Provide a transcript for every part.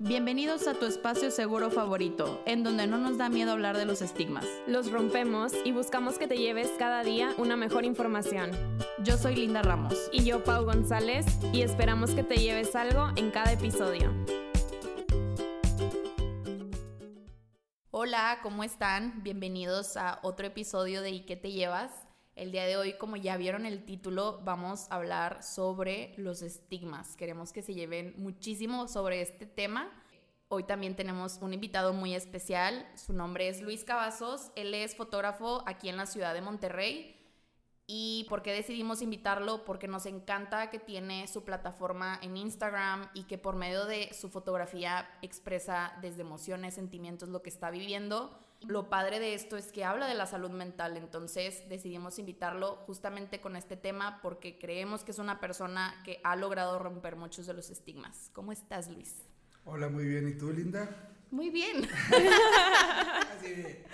Bienvenidos a tu espacio seguro favorito, en donde no nos da miedo hablar de los estigmas. Los rompemos y buscamos que te lleves cada día una mejor información. Yo soy Linda Ramos. Y yo, Pau González, y esperamos que te lleves algo en cada episodio. Hola, ¿cómo están? Bienvenidos a otro episodio de ¿Y qué te llevas? El día de hoy, como ya vieron el título, vamos a hablar sobre los estigmas. Queremos que se lleven muchísimo sobre este tema. Hoy también tenemos un invitado muy especial. Su nombre es Luis Cavazos. Él es fotógrafo aquí en la ciudad de Monterrey. ¿Y por qué decidimos invitarlo? Porque nos encanta que tiene su plataforma en Instagram y que por medio de su fotografía expresa desde emociones, sentimientos, lo que está viviendo lo padre de esto es que habla de la salud mental, entonces decidimos invitarlo justamente con este tema porque creemos que es una persona que ha logrado romper muchos de los estigmas. ¿Cómo estás, Luis? Hola, muy bien. ¿Y tú, Linda? Muy bien. Así bien.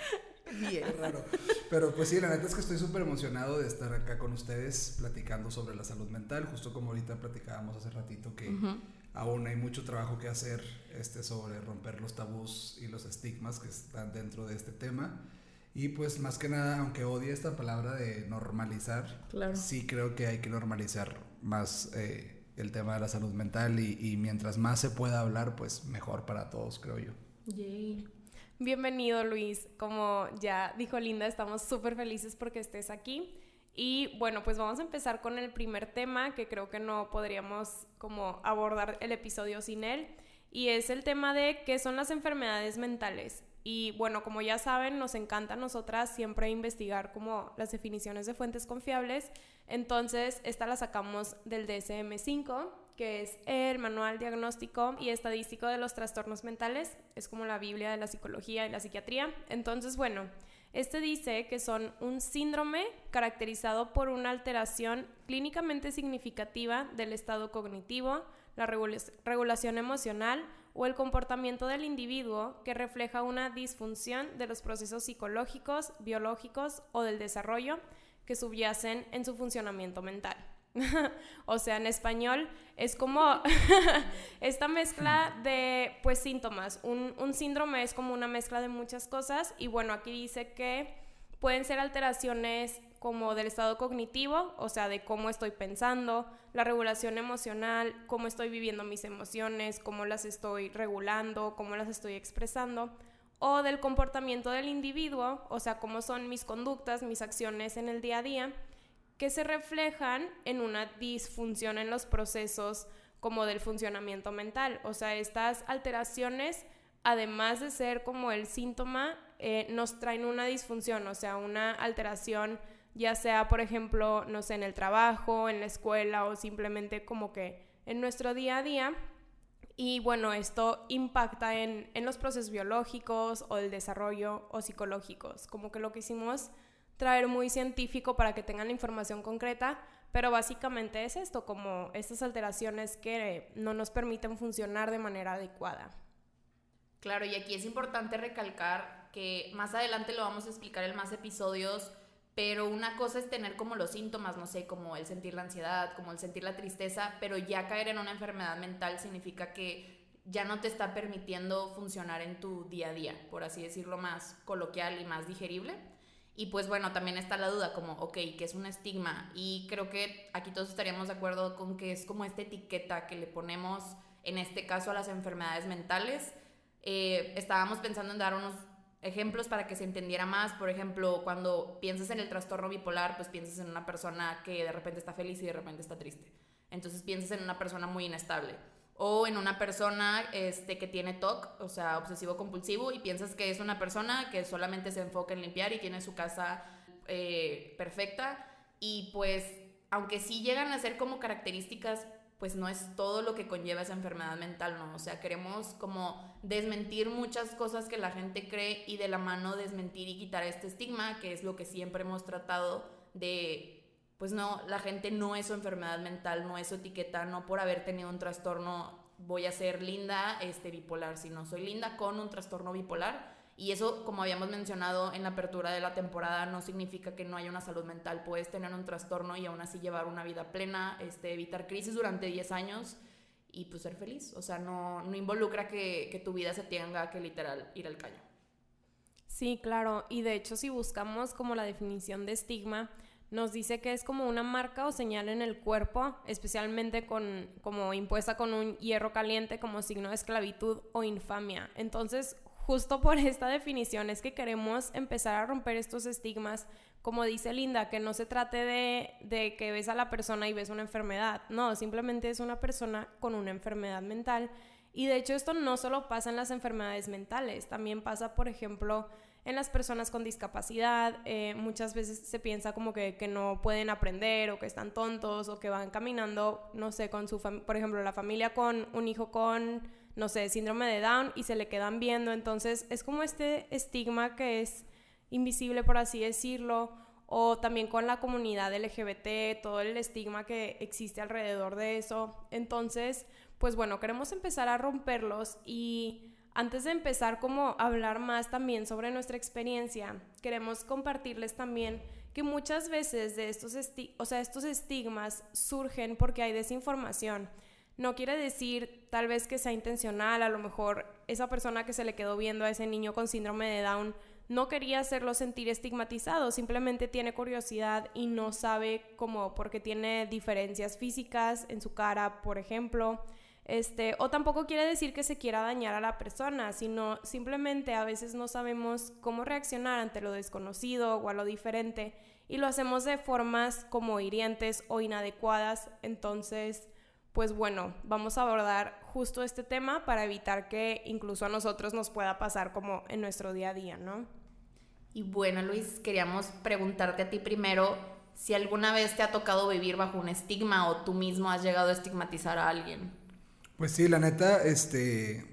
Bien. raro. Pero pues sí, la neta es que estoy súper emocionado de estar acá con ustedes platicando sobre la salud mental, justo como ahorita platicábamos hace ratito que aún hay mucho trabajo que hacer este, sobre romper los tabús y los estigmas que están dentro de este tema. Y pues más que nada, aunque odie esta palabra de normalizar, sí creo que hay que normalizar más eh, el tema de la salud mental y, y, mientras más se pueda hablar, pues mejor para todos, creo yo. Yay. Bienvenido Luis, como ya dijo Linda, estamos súper felices porque estés aquí. Y bueno, pues vamos a empezar con el primer tema que creo que no podríamos como abordar el episodio sin él y es el tema de qué son las enfermedades mentales. Y bueno, como ya saben, nos encanta a nosotras siempre investigar como las definiciones de fuentes confiables. Entonces, esta la sacamos del DSM-5, que es el Manual Diagnóstico y Estadístico de los Trastornos Mentales. Es como la Biblia de la psicología y la psiquiatría. Entonces, bueno, este dice que son un síndrome caracterizado por una alteración clínicamente significativa del estado cognitivo, la regulación emocional o el comportamiento del individuo que refleja una disfunción de los procesos psicológicos, biológicos o del desarrollo que subyacen en su funcionamiento mental. o sea, en español es como esta mezcla de pues síntomas. Un, un, síndrome es como una mezcla de muchas cosas y bueno, aquí dice que pueden ser alteraciones como del estado cognitivo, o sea, de cómo estoy pensando, la regulación emocional, cómo estoy viviendo mis emociones, cómo las estoy regulando, cómo las estoy expresando, o del comportamiento del individuo, o sea, cómo son mis conductas, mis acciones en el día a día que se reflejan en una disfunción en los procesos como del funcionamiento mental. O sea, estas alteraciones, además de ser como el síntoma, eh, nos traen una disfunción, o sea, una alteración, ya sea, por ejemplo, no en el trabajo, en la escuela o simplemente como que en nuestro día a día. Y bueno, esto impacta en, en los procesos biológicos o del desarrollo o psicológicos. Como que lo que hicimos traer muy científico para que tengan la información concreta, pero básicamente es esto, como estas alteraciones que no nos permiten funcionar de manera adecuada. Claro, y aquí es importante recalcar que más adelante lo vamos a explicar en más episodios, pero una cosa es tener como los síntomas, no sé, como el sentir la ansiedad, como el sentir la tristeza, pero ya caer en una enfermedad mental significa que ya no te está permitiendo funcionar en tu día a día, por así decirlo más coloquial y más digerible. Y pues bueno, también está la duda como, ok, que es un estigma? Y creo que aquí todos estaríamos de acuerdo con que es como esta etiqueta que le ponemos, en este caso, a las enfermedades mentales. Eh, estábamos pensando en dar unos ejemplos para que se entendiera más. Por ejemplo, cuando piensas en el trastorno bipolar, pues piensas en una persona que de repente está feliz y de repente está triste. Entonces piensas en una persona muy inestable o en una persona este, que tiene TOC, o sea, obsesivo compulsivo, y piensas que es una persona que solamente se enfoca en limpiar y tiene su casa eh, perfecta, y pues, aunque sí llegan a ser como características, pues no es todo lo que conlleva esa enfermedad mental, ¿no? O sea, queremos como desmentir muchas cosas que la gente cree y de la mano desmentir y quitar este estigma, que es lo que siempre hemos tratado de pues no, la gente no es su enfermedad mental, no es su etiqueta, no por haber tenido un trastorno voy a ser linda este, bipolar, sino soy linda con un trastorno bipolar. Y eso, como habíamos mencionado en la apertura de la temporada, no significa que no haya una salud mental. Puedes tener un trastorno y aún así llevar una vida plena, este, evitar crisis durante 10 años y pues ser feliz. O sea, no, no involucra que, que tu vida se tenga que literal ir al caño. Sí, claro. Y de hecho, si buscamos como la definición de estigma, nos dice que es como una marca o señal en el cuerpo, especialmente con, como impuesta con un hierro caliente como signo de esclavitud o infamia. Entonces, justo por esta definición es que queremos empezar a romper estos estigmas, como dice Linda, que no se trate de, de que ves a la persona y ves una enfermedad, no, simplemente es una persona con una enfermedad mental. Y de hecho esto no solo pasa en las enfermedades mentales, también pasa, por ejemplo, en las personas con discapacidad. Eh, muchas veces se piensa como que, que, no pueden aprender o que están tontos o que van caminando, no sé, con su por ejemplo, la familia con un hijo con, no sé, síndrome de Down y se le quedan viendo. Entonces es como este estigma que es invisible, por así decirlo. O también con la comunidad LGBT, todo el estigma que existe alrededor de eso. Entonces, pues bueno, queremos empezar a romperlos y antes de empezar como hablar más también sobre nuestra experiencia, queremos compartirles también que muchas veces de estos, o sea, estos estigmas surgen porque hay desinformación. No quiere decir tal vez que sea intencional, a lo mejor esa persona que se le quedó viendo a ese niño con síndrome de Down no quería hacerlo sentir estigmatizado, simplemente tiene curiosidad y no sabe cómo, porque tiene diferencias físicas en su cara, por ejemplo, este, o tampoco quiere decir que se quiera dañar a la persona, sino simplemente a veces no sabemos cómo reaccionar ante lo desconocido o a lo diferente y lo hacemos de formas como hirientes o inadecuadas. Entonces, pues bueno, vamos a abordar justo este tema para evitar que incluso a nosotros nos pueda pasar como en nuestro día a día, ¿no? Y bueno, Luis, queríamos preguntarte a ti primero si alguna vez te ha tocado vivir bajo un estigma o tú mismo has llegado a estigmatizar a alguien. Pues sí, la neta, este,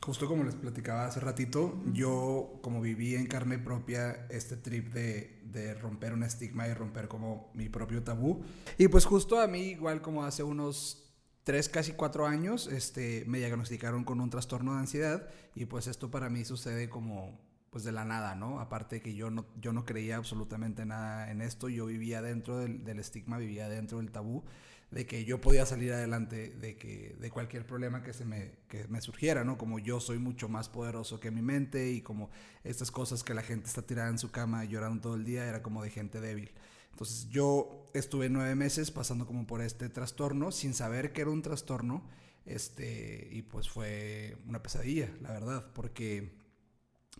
justo como les platicaba hace ratito, yo como viví en carne propia este trip de, de, romper un estigma y romper como mi propio tabú. Y pues justo a mí, igual como hace unos tres, casi cuatro años, este, me diagnosticaron con un trastorno de ansiedad y pues esto para mí sucede como pues de la nada, ¿no? Aparte que yo no, yo no creía absolutamente nada en esto, yo vivía dentro del, del estigma, vivía dentro del tabú de que yo podía salir adelante de que de cualquier problema que se me, que me surgiera, ¿no? Como yo soy mucho más poderoso que mi mente y como estas cosas que la gente está tirada en su cama llorando todo el día era como de gente débil. Entonces yo estuve nueve meses pasando como por este trastorno sin saber que era un trastorno, este, y pues fue una pesadilla, la verdad, porque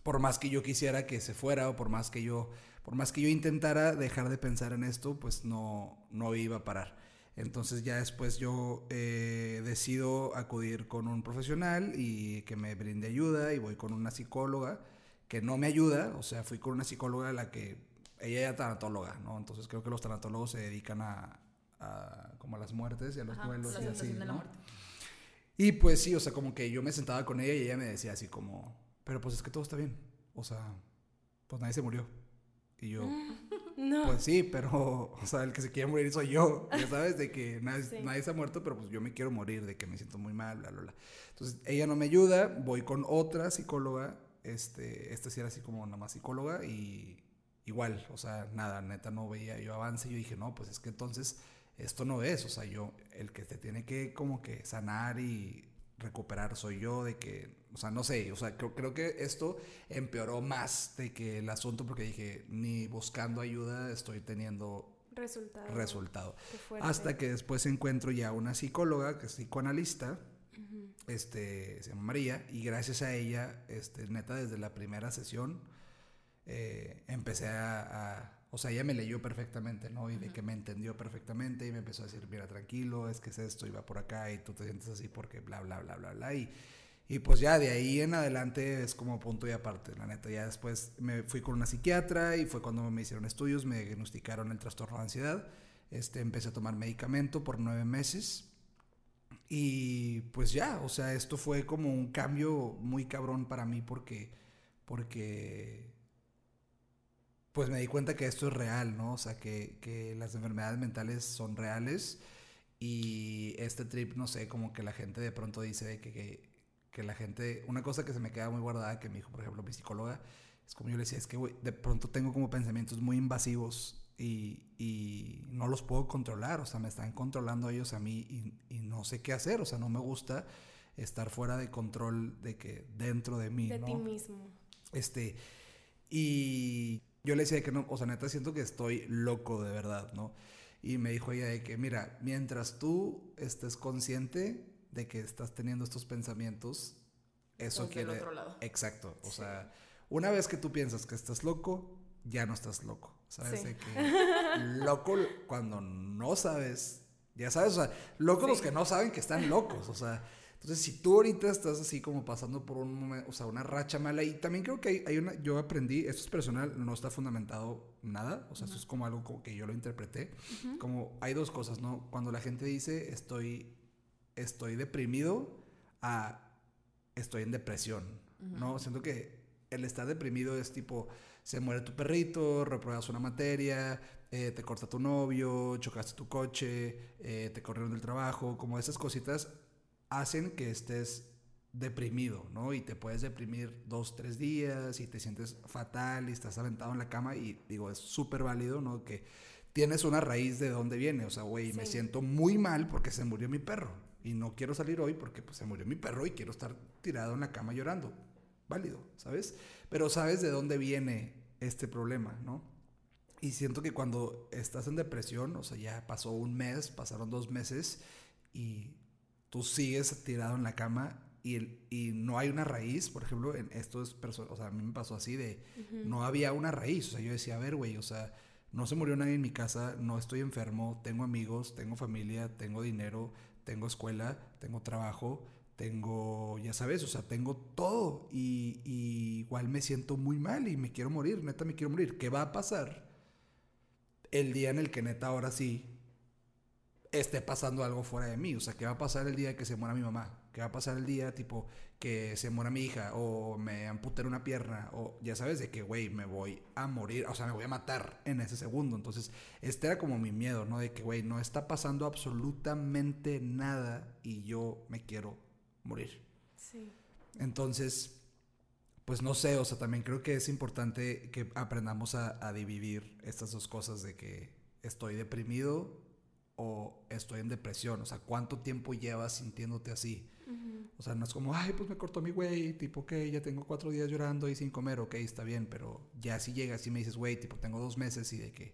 por más que yo quisiera que se fuera o por más que yo, por más que yo intentara dejar de pensar en esto, pues no, no iba a parar. Entonces ya después yo eh, decido acudir con un profesional y que me brinde ayuda y voy con una psicóloga que no me ayuda, o sea, fui con una psicóloga a la que ella era tanatóloga, ¿no? Entonces creo que los tanatólogos se dedican a, como a las muertes y a los duelos y así, ¿no? Y pues sí, o sea, como que yo me sentaba con ella y ella me decía así como, pero pues es que todo está bien, o sea, pues nadie se murió. Y yo, no. pues sí, pero, o sea, el que se quiere morir soy yo, ya sabes, de que nadie, se ha muerto, pero pues yo me quiero morir, de que me siento muy mal, bla, bla, bla. Entonces, ella no me ayuda, voy con otra psicóloga, este, esta sí era así como nada más psicóloga y igual, o sea, nada, neta no veía yo avance, yo dije, no, pues es que entonces esto no es, o sea, yo, el que te tiene que como que sanar y recuperar soy yo, de que, o sea, no sé, o sea, creo, creo que esto empeoró más de que el asunto porque dije, ni buscando ayuda estoy teniendo resultado. resultado. Hasta que después encuentro ya una psicóloga, que es psicoanalista, este, se llama María, y gracias a ella, este, neta, desde la primera sesión, eh, empecé a o sea, ella me leyó perfectamente, ¿no? Y de que me entendió perfectamente y me empezó a decir, mira, tranquilo, es que es esto, y va por acá y tú te sientes así porque bla, bla, bla, bla, bla. Y, y pues ya de ahí en adelante es como punto y aparte, la neta. Ya después me fui con una psiquiatra y fue cuando me hicieron estudios, me diagnosticaron el trastorno de ansiedad. Este, empecé a tomar medicamento por nueve meses. Y pues ya, o sea, esto fue como un cambio muy cabrón para mí porque, porque pues me di cuenta que esto es real, ¿no? O sea, que, que las enfermedades mentales son reales y este trip, no sé, como que la gente de pronto dice de que, que, que, la gente, una cosa que se me queda muy guardada, que me dijo, por ejemplo, mi psicóloga, es como yo le decía, es que, güey, de pronto tengo como pensamientos muy invasivos y, y, no los puedo controlar, o sea, me están controlando ellos a mí y, y, no sé qué hacer, o sea, no me gusta estar fuera de control de que dentro de mí, de ¿no? ti mismo. Este, y yo le decía que no, o sea, neta siento que estoy loco de verdad, ¿no? Y me dijo ella de que, mira, mientras tú estés consciente de que estás teniendo estos pensamientos, eso quiere... otro lado. Exacto, o Sí. sea, una vez que tú piensas que estás loco, ya no estás loco, ¿sabes? Sí. De que loco cuando no sabes, ya sabes, o sea, locos los que no saben que están locos, o sea, entonces si tú ahorita estás así como pasando por un momento, o sea, una racha mala, y también creo que hay, hay una, yo aprendí, esto es personal, no está fundamentado nada, o sea, esto es como algo como que yo lo interpreté, como hay dos cosas, ¿no? Cuando la gente dice estoy, estoy deprimido, a estoy en depresión, ¿no? Siento que el estar deprimido es tipo, se muere tu perrito, repruebas una materia, eh, te corta tu novio, chocaste tu coche, eh, te corrieron del trabajo, como esas cositas hacen que estés deprimido, ¿no? Y te puedes deprimir dos, tres días y te sientes fatal y estás aventado en la cama y digo, es súper válido, ¿no? Que tienes una raíz de dónde viene, o sea, güey, me siento muy mal porque se murió mi perro y no quiero salir hoy porque pues se murió mi perro y quiero estar tirado en la cama llorando. Válido, ¿sabes? Pero sabes de dónde viene este problema, ¿no? Y siento que cuando estás en depresión, o sea, ya pasó un mes, pasaron dos meses y tú sigues tirado en la cama y, el- y no hay una raíz, por ejemplo, en esto es, o sea, a mí me pasó así de, no había una raíz, o sea, yo decía, a ver, güey, o sea, no se murió nadie en mi casa, no estoy enfermo, tengo amigos, tengo familia, tengo dinero, tengo escuela, tengo trabajo, tengo, ya sabes, o sea, tengo todo y, igual me siento muy mal y me quiero morir, neta me quiero morir. ¿Qué va a pasar el día en el que neta ahora sí esté pasando algo fuera de mí? O sea, ¿qué va a pasar el día que se muera mi mamá? ¿Qué va a pasar el día tipo que se muera mi hija o me amputen una pierna o ya sabes de que, güey, me voy a morir, o sea, me voy a matar en ese segundo. Entonces, este era como mi miedo, ¿no? De que, güey, no está pasando absolutamente nada y yo me quiero morir. Sí. Entonces, pues no sé, o sea, también creo que es importante que aprendamos a, a dividir estas dos cosas de que estoy deprimido o estoy en depresión. O sea, ¿cuánto tiempo llevas sintiéndote así? O sea, no es como, ay, pues me cortó mi güey, tipo, ok, ya tengo cuatro días llorando y sin comer, ok, está bien, pero ya si llegas y me dices, güey, tipo, tengo dos meses y de que,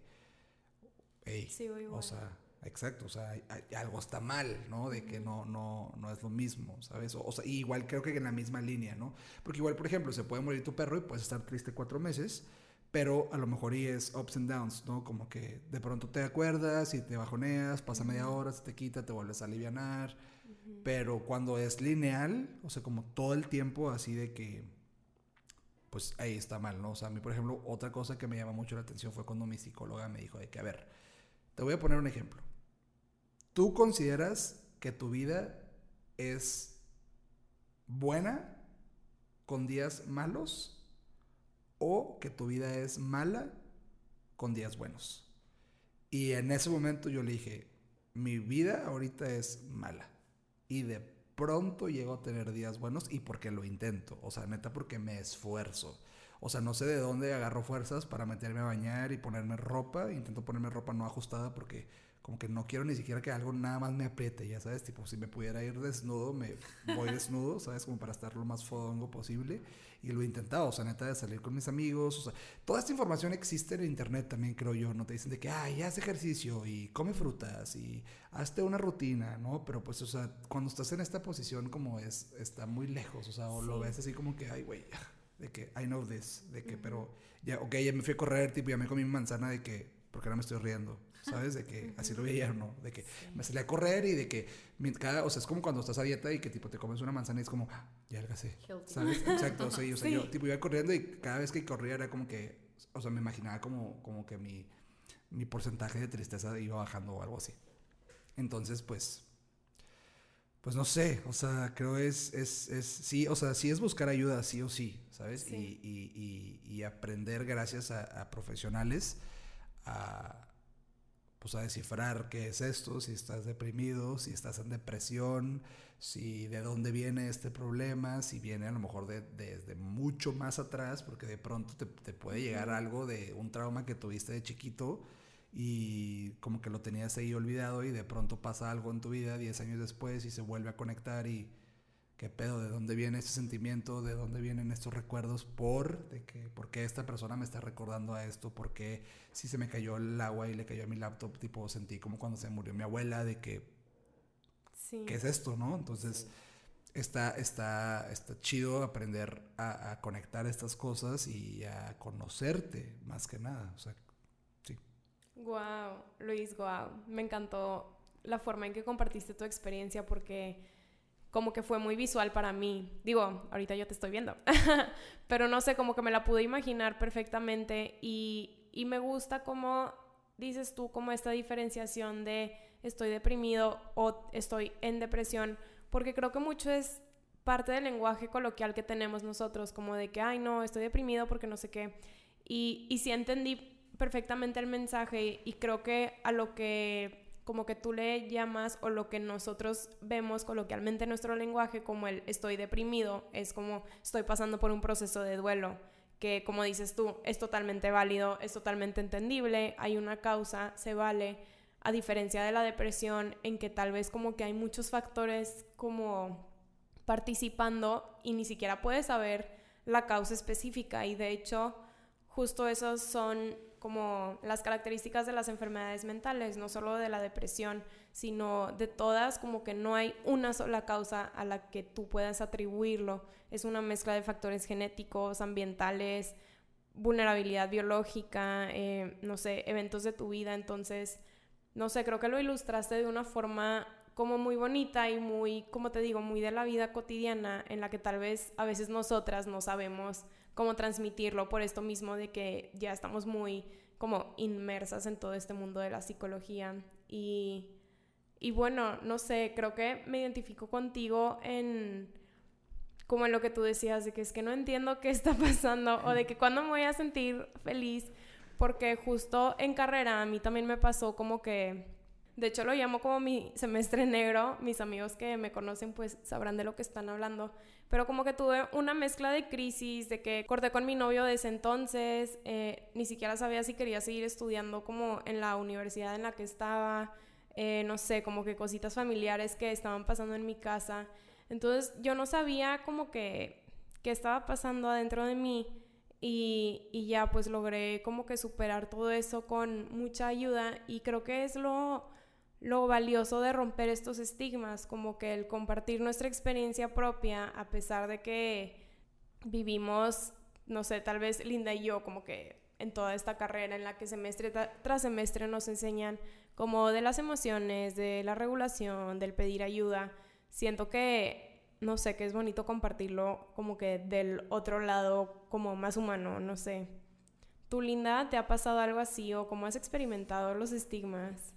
hey, igual. o sea, exacto, o sea, hay- hay- algo está mal, ¿no? De que no, no, no es lo mismo, ¿sabes? O, o sea, igual creo que en la misma línea, ¿no? Porque igual, por ejemplo, se puede morir tu perro y puedes estar triste cuatro meses, pero a lo mejor y es ups and downs, ¿no? Como que de pronto te acuerdas y te bajoneas, pasa media hora, se te quita, te vuelves a pero cuando es lineal, o sea, como todo el tiempo así de que, pues ahí está mal, ¿no? O sea, a mí, por ejemplo, otra cosa que me llama mucho la atención fue cuando mi psicóloga me dijo de que, a ver, te voy a poner un ejemplo. ¿Tú consideras que tu vida es buena con días malos o que tu vida es mala con días buenos? Y en ese momento yo le dije, mi vida ahorita es mala. Y de pronto llego a tener días buenos y porque lo intento. O sea, neta, porque me esfuerzo. O sea, no sé de dónde agarro fuerzas para meterme a bañar y ponerme ropa. Intento ponerme ropa no ajustada porque como que no quiero ni siquiera que algo nada más me apriete, ya sabes, tipo si me pudiera ir desnudo, me voy desnudo, sabes, como para estar lo más fodongo posible. Y lo he intentado, o sea, neta de salir con mis amigos, o sea, toda esta información existe en internet también creo yo, no te dicen de que, ay, haz ejercicio y come frutas y hazte una rutina, ¿no? Pero pues, o sea, cuando estás en esta posición como es, está muy lejos, o sea, o lo ves así como que, ay, güey, de que I know this, de que, pero ya, ok, ya me fui a correr, tipo, ya me comí mi manzana de que, porque ahora me estoy riendo, ¿sabes? De que así lo veía, ¿no? De que me salí a correr y de que, cada, o sea, es como cuando estás a dieta y que, tipo, te comes una manzana y es como, ah, ya Healthy. ¿sabes? Exacto, sí, o sea, Sí. yo, tipo, iba corriendo y cada vez que corría era como que, o sea, me imaginaba como, como que mi, mi porcentaje de tristeza iba bajando o algo así. Entonces, pues, pues no sé, o sea, creo es, es, es, sí, o sea, sí es buscar ayuda, sí o sí, ¿sabes? Sí. Y, y, y, y aprender gracias a, a profesionales a, pues a descifrar qué es esto, si estás deprimido, si estás en depresión, si de dónde viene este problema, si viene a lo mejor de, desde mucho más atrás, porque de pronto te, te puede llegar algo de un trauma que tuviste de chiquito y como que lo tenías ahí olvidado y de pronto pasa algo en tu vida 10 años después y se vuelve a conectar y qué pedo, de dónde viene ese sentimiento, de dónde vienen estos recuerdos, por, de que, por qué esta persona me está recordando a esto, por qué si se me cayó el agua y le cayó a mi laptop, tipo sentí como cuando se murió mi abuela, de que, ¿qué es esto, no? Entonces, está, está, está chido aprender a, a, conectar estas cosas y a conocerte, más que nada, o sea, sí. Wow, Luis, wow, me encantó la forma en que compartiste tu experiencia porque como que fue muy visual para mí. Digo, ahorita yo te estoy viendo, pero no sé, como que me la pude imaginar perfectamente y, y me gusta como dices tú, como esta diferenciación de estoy deprimido o estoy en depresión, porque creo que mucho es parte del lenguaje coloquial que tenemos nosotros, como de que, ay, no, estoy deprimido porque no sé qué. Y, y sí entendí perfectamente el mensaje y creo que a lo que como que tú le llamas o lo que nosotros vemos coloquialmente en nuestro lenguaje como el estoy deprimido, es como estoy pasando por un proceso de duelo, que como dices tú, es totalmente válido, es totalmente entendible, hay una causa, se vale, a diferencia de la depresión en que tal vez como que hay muchos factores como participando y ni siquiera puedes saber la causa específica y de hecho justo esos son como las características de las enfermedades mentales, no solo de la depresión, sino de todas, como que no hay una sola causa a la que tú puedas atribuirlo. Es una mezcla de factores genéticos, ambientales, vulnerabilidad biológica, eh, no sé, eventos de tu vida. Entonces, no sé, creo que lo ilustraste de una forma como muy bonita y muy, como te digo, muy de la vida cotidiana en la que tal vez a veces nosotras no sabemos cómo transmitirlo por esto mismo de que ya estamos muy como inmersas en todo este mundo de la psicología y, y bueno, no sé, creo que me identifico contigo en como en lo que tú decías, de que es que no entiendo qué está pasando o de que cuando me voy a sentir feliz, porque justo en carrera a mí también me pasó como que de hecho, lo llamo como mi semestre negro. Mis amigos que me conocen pues sabrán de lo que están hablando. Pero como que tuve una mezcla de crisis, de que corté con mi novio desde entonces, eh, ni siquiera sabía si quería seguir estudiando como en la universidad en la que estaba, eh, no sé, como que cositas familiares que estaban pasando en mi casa. Entonces yo no sabía como que qué estaba pasando adentro de mí y, y ya pues logré como que superar todo eso con mucha ayuda y creo que es lo lo valioso de romper estos estigmas, como que el compartir nuestra experiencia propia, a pesar de que vivimos, no sé, tal vez Linda y yo, como que en toda esta carrera en la que semestre tras semestre nos enseñan como de las emociones, de la regulación, del pedir ayuda, siento que, no sé, que es bonito compartirlo como que del otro lado, como más humano, no sé. ¿Tú, Linda, te ha pasado algo así o cómo has experimentado los estigmas?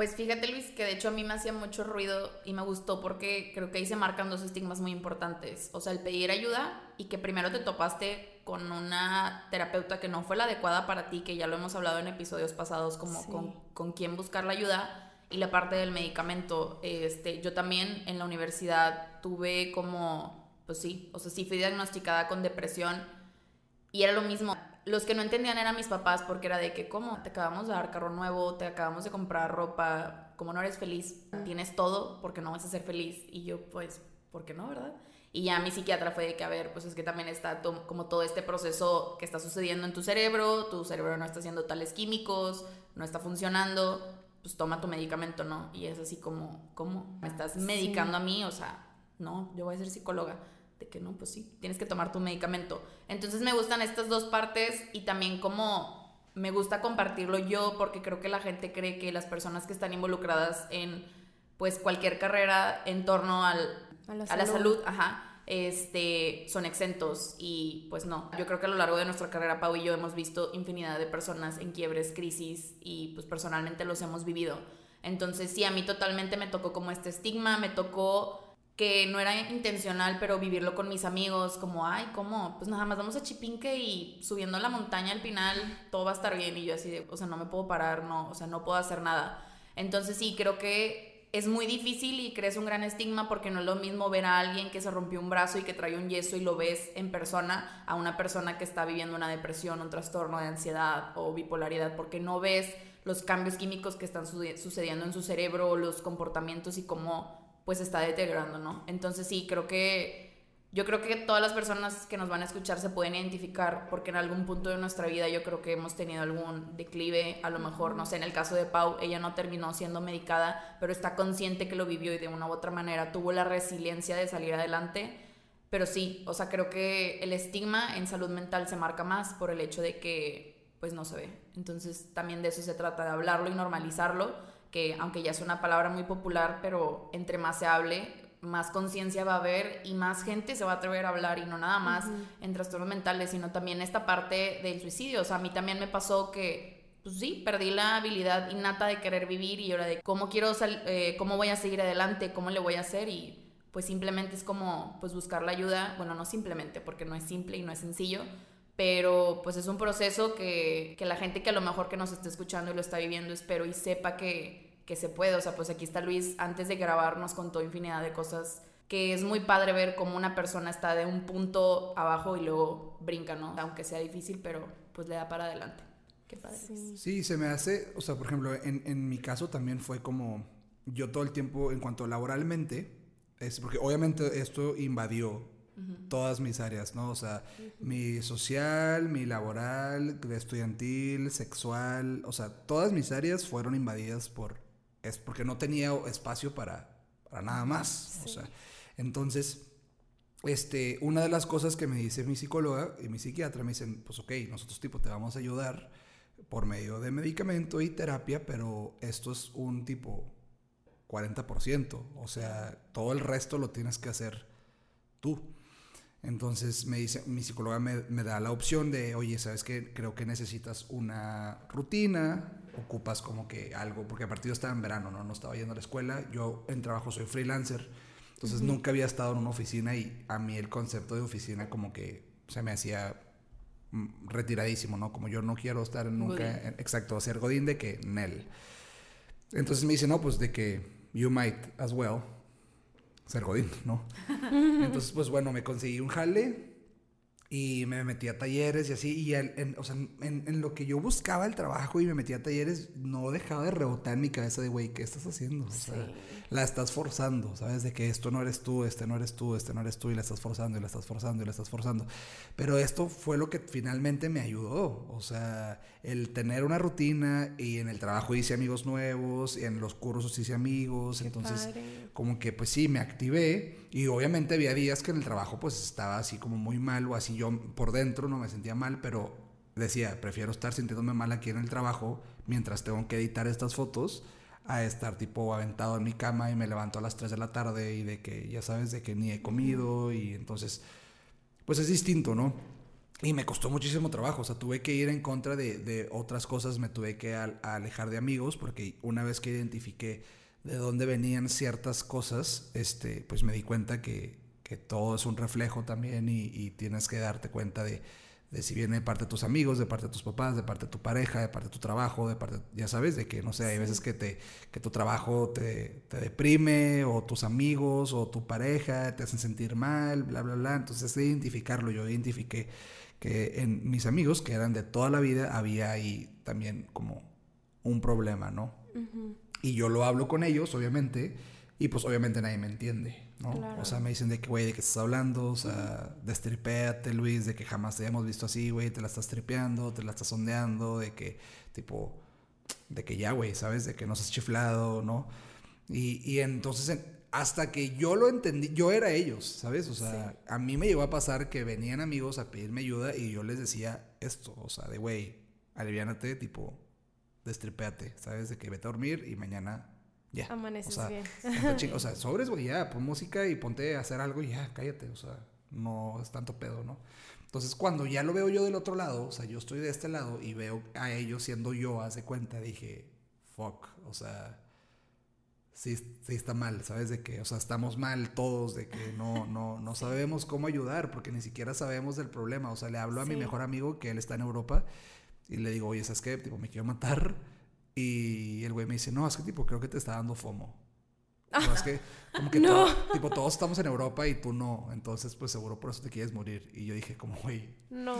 Pues fíjate Luis, que de hecho a mí me hacía mucho ruido y me gustó porque creo que ahí se marcan dos estigmas muy importantes. O sea, el pedir ayuda y que primero te topaste con una terapeuta que no fue la adecuada para ti, que ya lo hemos hablado en episodios pasados, como con, con quién buscar la ayuda. Y la parte del medicamento, este, yo también en la universidad tuve como, pues sí, o sea, sí fui diagnosticada con depresión y era lo mismo los que no entendían eran mis papás porque era de que, ¿cómo? Te acabamos de dar carro nuevo, te acabamos de comprar ropa, como no eres feliz, tienes todo porque no vas a ser feliz. Y yo, pues, ¿por qué no, verdad? Y ya mi psiquiatra fue de que, a ver, pues es que también está como todo este proceso que está sucediendo en tu cerebro, tu cerebro no está haciendo tales químicos, no está funcionando, pues toma tu medicamento, ¿no? Y es así como, ¿cómo? ¿Me estás medicando a mí? O sea, no, yo voy a ser psicóloga de que no, pues sí, tienes que tomar tu medicamento. Entonces me gustan estas dos partes y también como me gusta compartirlo yo porque creo que la gente cree que las personas que están involucradas en pues cualquier carrera en torno al, a, la, salud. ajá, este, son exentos y pues no. Yo creo que a lo largo de nuestra carrera, Pau y yo hemos visto infinidad de personas en quiebres, crisis y pues personalmente los hemos vivido. Entonces sí, a mí totalmente me tocó como este estigma, me tocó que no era intencional, pero vivirlo con mis amigos, como, ay, ¿cómo? Pues nada más vamos a Chipinque y subiendo la montaña al final todo va a estar bien y yo así de, o sea, no me puedo parar, no, o sea, no puedo hacer nada. Entonces sí, creo que es muy difícil y crees un gran estigma porque no es lo mismo ver a alguien que se rompió un brazo y que trae un yeso y lo ves en persona a una persona que está viviendo una depresión, un trastorno de ansiedad o bipolaridad, porque no ves los cambios químicos que están sucediendo en su cerebro, los comportamientos y cómo pues está deteriorando, ¿no? Entonces sí, creo que yo creo que todas las personas que nos van a escuchar se pueden identificar porque en algún punto de nuestra vida yo creo que hemos tenido algún declive, a lo mejor, no sé, en el caso de Pau, ella no terminó siendo medicada, pero está consciente que lo vivió y de una u otra manera tuvo la resiliencia de salir adelante. Pero sí, o sea, creo que el estigma en salud mental se marca más por el hecho de que pues no se ve. Entonces también de eso se trata, de hablarlo y normalizarlo, que aunque ya es una palabra muy popular, pero entre más se hable, más conciencia va a haber y más gente se va a atrever a hablar y no nada más en trastornos mentales, sino también esta parte del suicidio. O sea, a mí también me pasó que, pues sí, perdí la habilidad innata de querer vivir y ahora de cómo quiero, eh, cómo voy a seguir adelante, cómo le voy a hacer y pues simplemente es como, pues buscar la ayuda, bueno, no simplemente porque no es simple y no es sencillo, pero pues es un proceso que, que la gente que a lo mejor que nos esté escuchando y lo está viviendo, espero y sepa que que se puede. O sea, pues aquí está Luis, antes de grabar nos contó infinidad de cosas que es muy padre ver cómo una persona está de un punto abajo y luego brinca, ¿no? Aunque sea difícil, pero pues le da para adelante. Qué padre. Sí, se me hace, o sea, por ejemplo, en, en mi caso también fue como yo todo el tiempo, en cuanto laboralmente, es porque obviamente esto invadió todas mis áreas, ¿no? O sea, mi social, mi laboral, estudiantil, sexual, o sea, todas mis áreas fueron invadidas por es porque no tenía espacio para, para nada más. O sea, entonces, este, una de las cosas que me dice mi psicóloga y mi psiquiatra me dicen, pues ok, nosotros tipo te vamos a ayudar por medio de medicamento y terapia, pero esto es un tipo 40%, o sea, todo el resto lo tienes que hacer tú. Entonces me dice, mi psicóloga me, me da la opción de, oye, ¿sabes qué? Creo que necesitas una rutina, ocupas como que algo, porque a partir de estaba en verano, ¿no? No estaba yendo a la escuela, yo en trabajo soy freelancer, entonces nunca había estado en una oficina y a mí el concepto de oficina como que se me hacía mm, retiradísimo, ¿no? Como yo no quiero estar nunca, exacto, ser Godín de que Nel. Entonces me dice, no, pues de que you might as well ser Godín, ¿no? Entonces, pues bueno, me conseguí un jale y me metí a talleres y así, y en, o sea, en, en, lo que yo buscaba el trabajo y me metí a talleres, no dejaba de rebotar en mi cabeza de, güey, ¿qué estás haciendo? O sea, la estás forzando, ¿sabes? De que esto no eres tú, este no eres tú, este no eres tú, y la estás forzando, y la estás forzando, y la estás forzando. Pero esto fue lo que finalmente me ayudó, o sea, el tener una rutina, y en el trabajo hice amigos nuevos, y en los cursos hice amigos, entonces, como que pues sí, me activé, y obviamente había días que en el trabajo pues estaba así como muy mal, o así yo por dentro no me sentía mal, pero decía, prefiero estar sintiéndome mal aquí en el trabajo mientras tengo que editar estas fotos a estar tipo aventado en mi cama y me levanto a las 3 de la tarde y de que ya sabes de que ni he comido y entonces pues es distinto, ¿no? Y me costó muchísimo trabajo, o sea, tuve que ir en contra de, de otras cosas, me tuve que alejar de amigos porque una vez que identifiqué de dónde venían ciertas cosas, este, pues me di cuenta que, que todo es un reflejo también y, tienes que darte cuenta de, de, si viene de parte de tus amigos, de parte de tus papás, de parte de tu pareja, de parte de tu trabajo, de parte, ya sabes, de que, no sé, hay veces que, te, que tu trabajo te, te, deprime o tus amigos o tu pareja te hacen sentir mal, bla, bla, bla. Entonces, de identificarlo, yo identifiqué que en mis amigos, que eran de toda la vida, había ahí también como un problema, ¿no? Y yo lo hablo con ellos, obviamente, y pues obviamente nadie me entiende. ¿no? O sea, me dicen de que, güey, de que estás hablando, o sea, destripéate, Luis, de que jamás te hemos visto así, güey, te la estás tripeando, te la estás sondeando, de que, tipo, de que ya, güey, ¿sabes? De que no seas chiflado, ¿no? Y, y entonces, hasta que yo lo entendí, yo era ellos, ¿sabes? O sea, a mí me llegó a pasar que venían amigos a pedirme ayuda y yo les decía esto, o sea, de, güey, aliviánate, tipo, destripéate, ¿sabes? De que vete a dormir y mañana ya. Amaneces o sea, bien. o sea, sobres, güey, ya, pon música y ponte a hacer algo y ya, cállate, o sea, no es tanto pedo, ¿no? Entonces, cuando ya lo veo yo del otro lado, o sea, yo estoy de este lado y veo a ellos siendo yo, hace cuenta, dije, fuck, o sea, sí, sí está mal, ¿sabes? De que, o sea, estamos mal todos, de que no, no, no sabemos cómo ayudar, porque ni siquiera sabemos del problema. O sea, le hablo a mi mejor amigo que él está en Europa y le digo, oye, ¿sabes qué? Tipo, me quiero matar y el güey me dice, no, es que tipo, creo que te está dando FOMO. No, es que, como que tipo, todos estamos en Europa y tú no. Entonces, pues seguro por eso te quieres morir. Y yo dije, como, güey. No.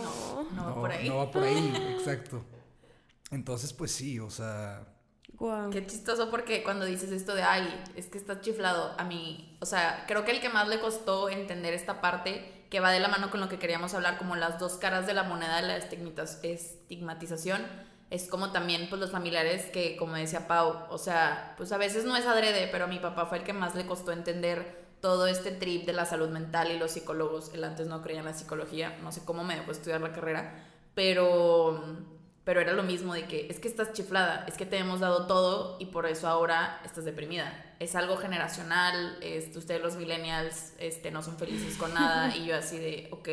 No, va por ahí. No va por ahí, exacto. Entonces, pues sí, o sea... Wow. Qué chistoso porque cuando dices esto de, ay, es que estás chiflado, a mí, o sea, creo que el que más le costó entender esta parte, que va de la mano con lo que queríamos hablar, como las dos caras de la moneda de la estigmatización, es como también pues los familiares que, como decía Pau, o sea, pues a veces no es adrede, pero a mi papá fue el que más le costó entender todo este trip de la salud mental y los psicólogos. Él antes no creía en la psicología, no sé cómo me dejó estudiar la carrera, pero, pero era lo mismo de que es que estás chiflada, es que te hemos dado todo y por eso ahora estás deprimida. Es algo generacional, este, ustedes los millennials este, no son felices con nada y yo así de, ok.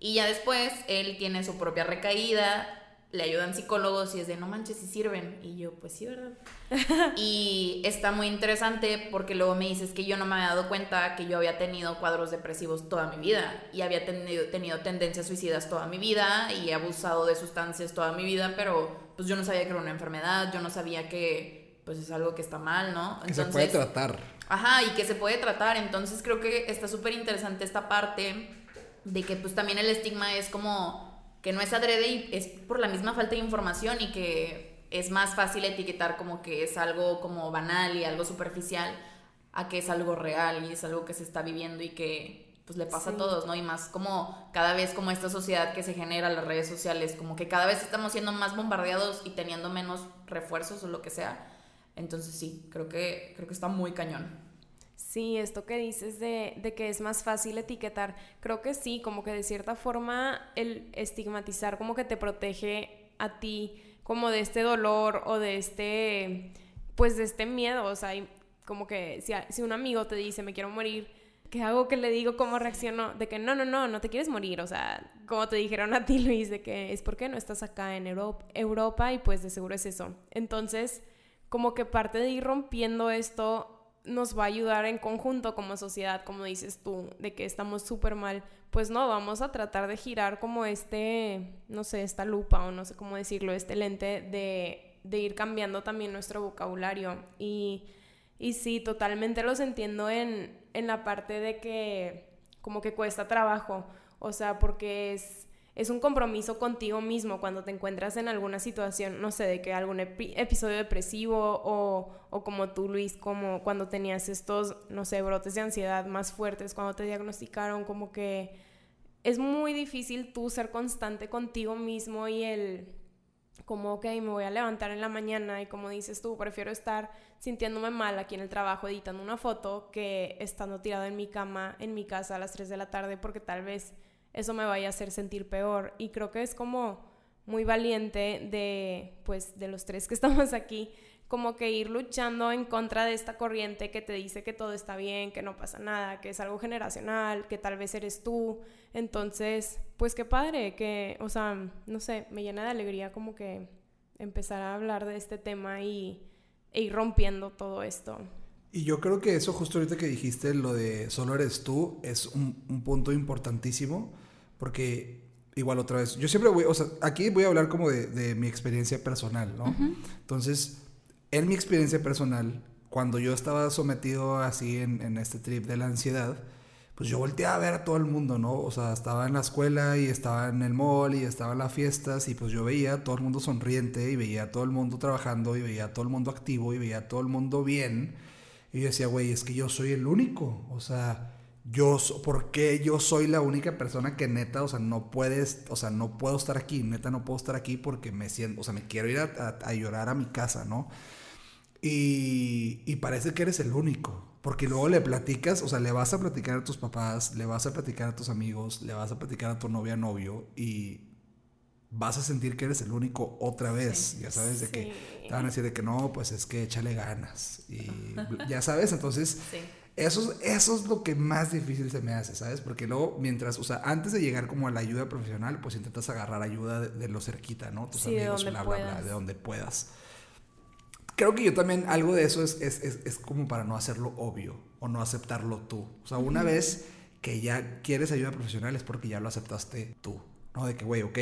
Y ya después él tiene su propia recaída, le ayudan psicólogos y es de no manches si sirven. Y yo, pues sí, ¿verdad? y está muy interesante porque luego me dices que yo no me había dado cuenta que yo había tenido cuadros depresivos toda mi vida y había tenido, tenido tendencias suicidas toda mi vida y he abusado de sustancias toda mi vida, pero pues yo no sabía que era una enfermedad, yo no sabía que pues es algo que está mal, ¿no? que se puede tratar. Ajá, y que se puede tratar. Entonces creo que está súper interesante esta parte de que pues también el estigma es como que no es adrede y es por la misma falta de información y que es más fácil etiquetar como que es algo como banal y algo superficial a que es algo real y es algo que se está viviendo y que pues le pasa a todos, ¿no? Y más como cada vez como esta sociedad que se genera, las redes sociales, como que cada vez estamos siendo más bombardeados y teniendo menos refuerzos o lo que sea. Entonces sí, creo que, creo que está muy cañón. Sí, esto que dices de, de, que es más fácil etiquetar, creo que sí, como que de cierta forma el estigmatizar como que te protege a ti como de este dolor o de este, pues de este miedo, o sea, como que si, si un amigo te dice me quiero morir, ¿qué hago que le digo? ¿Cómo reacciono? De que no, no, no, no te quieres morir, o sea, como te dijeron a ti Luis, de que es porque no estás acá en Europa y pues de seguro es eso. Entonces, como que parte de ir rompiendo esto nos va a ayudar en conjunto como sociedad, como dices tú, de que estamos súper mal, pues no, vamos a tratar de girar como este, no sé, esta lupa o no sé cómo decirlo, este lente de, de ir cambiando también nuestro vocabulario. Y, y sí, totalmente los entiendo en, en la parte de que como que cuesta trabajo, o sea, porque es es un compromiso contigo mismo cuando te encuentras en alguna situación, no sé, de que algún episodio depresivo o, o, como tú, Luis, como cuando tenías estos, no sé, brotes de ansiedad más fuertes, cuando te diagnosticaron, como que es muy difícil tú ser constante contigo mismo y el como, ok, me voy a levantar en la mañana y como dices tú, prefiero estar sintiéndome mal aquí en el trabajo editando una foto que estando tirado en mi cama en mi casa a las 3 de la tarde porque tal vez eso me vaya a hacer sentir peor. Y creo que es como muy valiente de, pues, de los tres que estamos aquí, como que ir luchando en contra de esta corriente que te dice que todo está bien, que no pasa nada, que es algo generacional, que tal vez eres tú. Entonces, pues qué padre, que, o sea, no sé, me llena de alegría como que empezar a hablar de este tema y e ir rompiendo todo esto. Y yo creo que eso justo ahorita que dijiste, lo de solo eres tú, es un, un, punto importantísimo, porque igual otra vez, yo siempre voy, o sea, aquí voy a hablar como de, de mi experiencia personal, ¿no? Entonces, en mi experiencia personal, cuando yo estaba sometido así en, en, este trip de la ansiedad, pues yo volteé a ver a todo el mundo, ¿no? O sea, estaba en la escuela y estaba en el mall y estaba en las fiestas y pues yo veía a todo el mundo sonriente y veía a todo el mundo trabajando y veía a todo el mundo activo y veía a todo el mundo bien y yo decía, güey, es que yo soy el único. O sea, yo, ¿por qué yo soy la única persona que neta, o sea, no puedes, o sea, no puedo estar aquí, neta no puedo estar aquí porque me siento, o sea, me quiero ir a, llorar a mi casa, ¿no? Y, y, parece que eres el único, porque luego le platicas, o sea, le vas a platicar a tus papás, le vas a platicar a tus amigos, le vas a platicar a tu novia, novio, y vas a sentir que eres el único otra vez. ya sabes, de que te van a decir de que no, pues es que échale ganas. Y ya sabes, entonces, eso, eso es lo que más difícil se me hace, ¿sabes? Porque luego, mientras, o sea, antes de llegar como a la ayuda profesional, pues intentas agarrar ayuda de, lo cerquita, ¿no? Tus amigos, bla, bla, bla, de donde puedas. Creo que yo también, algo de eso es, es, es, es como para no hacerlo obvio o no aceptarlo tú. O sea, una vez que ya quieres ayuda profesional es porque ya lo aceptaste tú, ¿no? De que, güey, ok,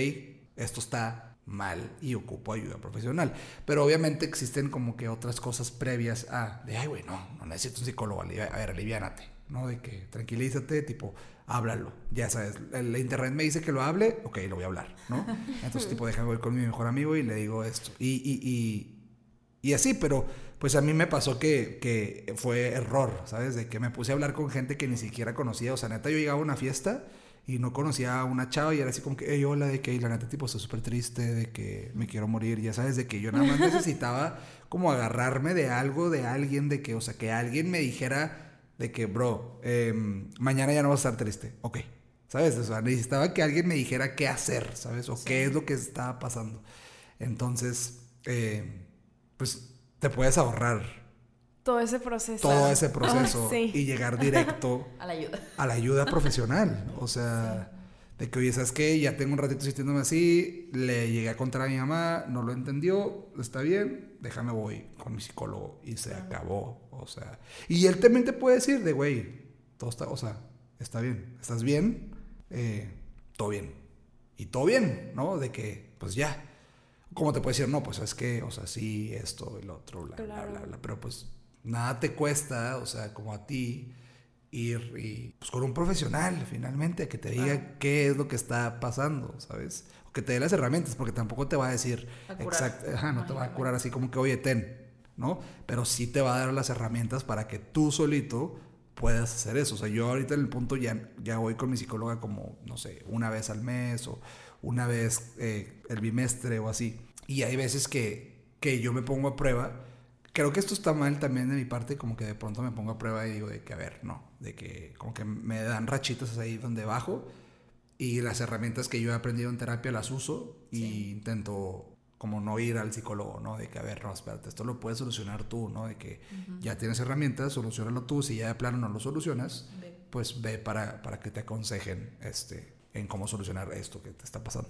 esto está mal y ocupo ayuda profesional. Pero obviamente existen como que otras cosas previas a, de, ay, güey, no, no necesito un psicólogo, a ver, aliviánate. ¿no? De que tranquilízate, tipo, háblalo, ya sabes, el internet me dice que lo hable, ok, lo voy a hablar, ¿no? Entonces, tipo, déjame ir con mi mejor amigo y le digo esto. Y, y, y, y así, pero pues a mí me pasó que, que, fue error, ¿sabes? De que me puse a hablar con gente que ni siquiera conocía, o sea, neta, yo llegaba a una fiesta y no conocía a una chava y era así como que, hey, hola, de que, y la neta, tipo, estoy súper triste, de que me quiero morir, ya sabes, de que yo nada más necesitaba como agarrarme de algo, de alguien, de que, o sea, que alguien me dijera de que, bro, em, mañana ya no vas a estar triste. Ok. ¿Sabes? O sea, necesitaba que alguien me dijera qué hacer, ¿sabes? O qué es lo que estaba pasando. Entonces, eh, pues te puedes ahorrar. Todo ese proceso. Todo ese proceso. Y llegar directo a la ayuda. A la ayuda profesional. O sea, de que, oye, ¿sabes qué? Ya tengo un ratito sintiéndome así, le llegué a contar a mi mamá, no lo entendió, está bien, déjame voy con mi psicólogo y se acabó, o sea. Y él también te puede decir de, güey, todo está, o sea, está bien, estás bien, eh, todo bien. Y todo bien, ¿no? De que, pues ya. ¿Cómo te puede decir, no, pues es que, o sea, sí, esto, el otro, bla, bla, bla, bla, pero pues nada te cuesta, o sea, como a ti ir y pues con un profesional finalmente que te diga qué es lo que está pasando, ¿sabes? O que te dé las herramientas, porque tampoco te va a decir exacto, no te va a curar así como que, oye, ten, ¿no? Pero sí te va a dar las herramientas para que tú solito puedas hacer eso. O sea, yo ahorita en el punto ya, ya voy con mi psicóloga como, no sé, una vez al mes o una vez eh, el bimestre o así. Y hay veces que, que yo me pongo a prueba creo que esto está mal también de mi parte, como que de pronto me pongo a prueba y digo de que, a ver, no, de que como que me dan rachitas ahí donde bajo y las herramientas que yo he aprendido en terapia las uso y intento como no ir al psicólogo, ¿no? De que, a ver, no, espérate, esto lo puedes solucionar tú, ¿no? De que ya tienes herramientas, solucionalo tú, si ya de plano no lo solucionas, pues ve para, para que te aconsejen este, en cómo solucionar esto que te está pasando.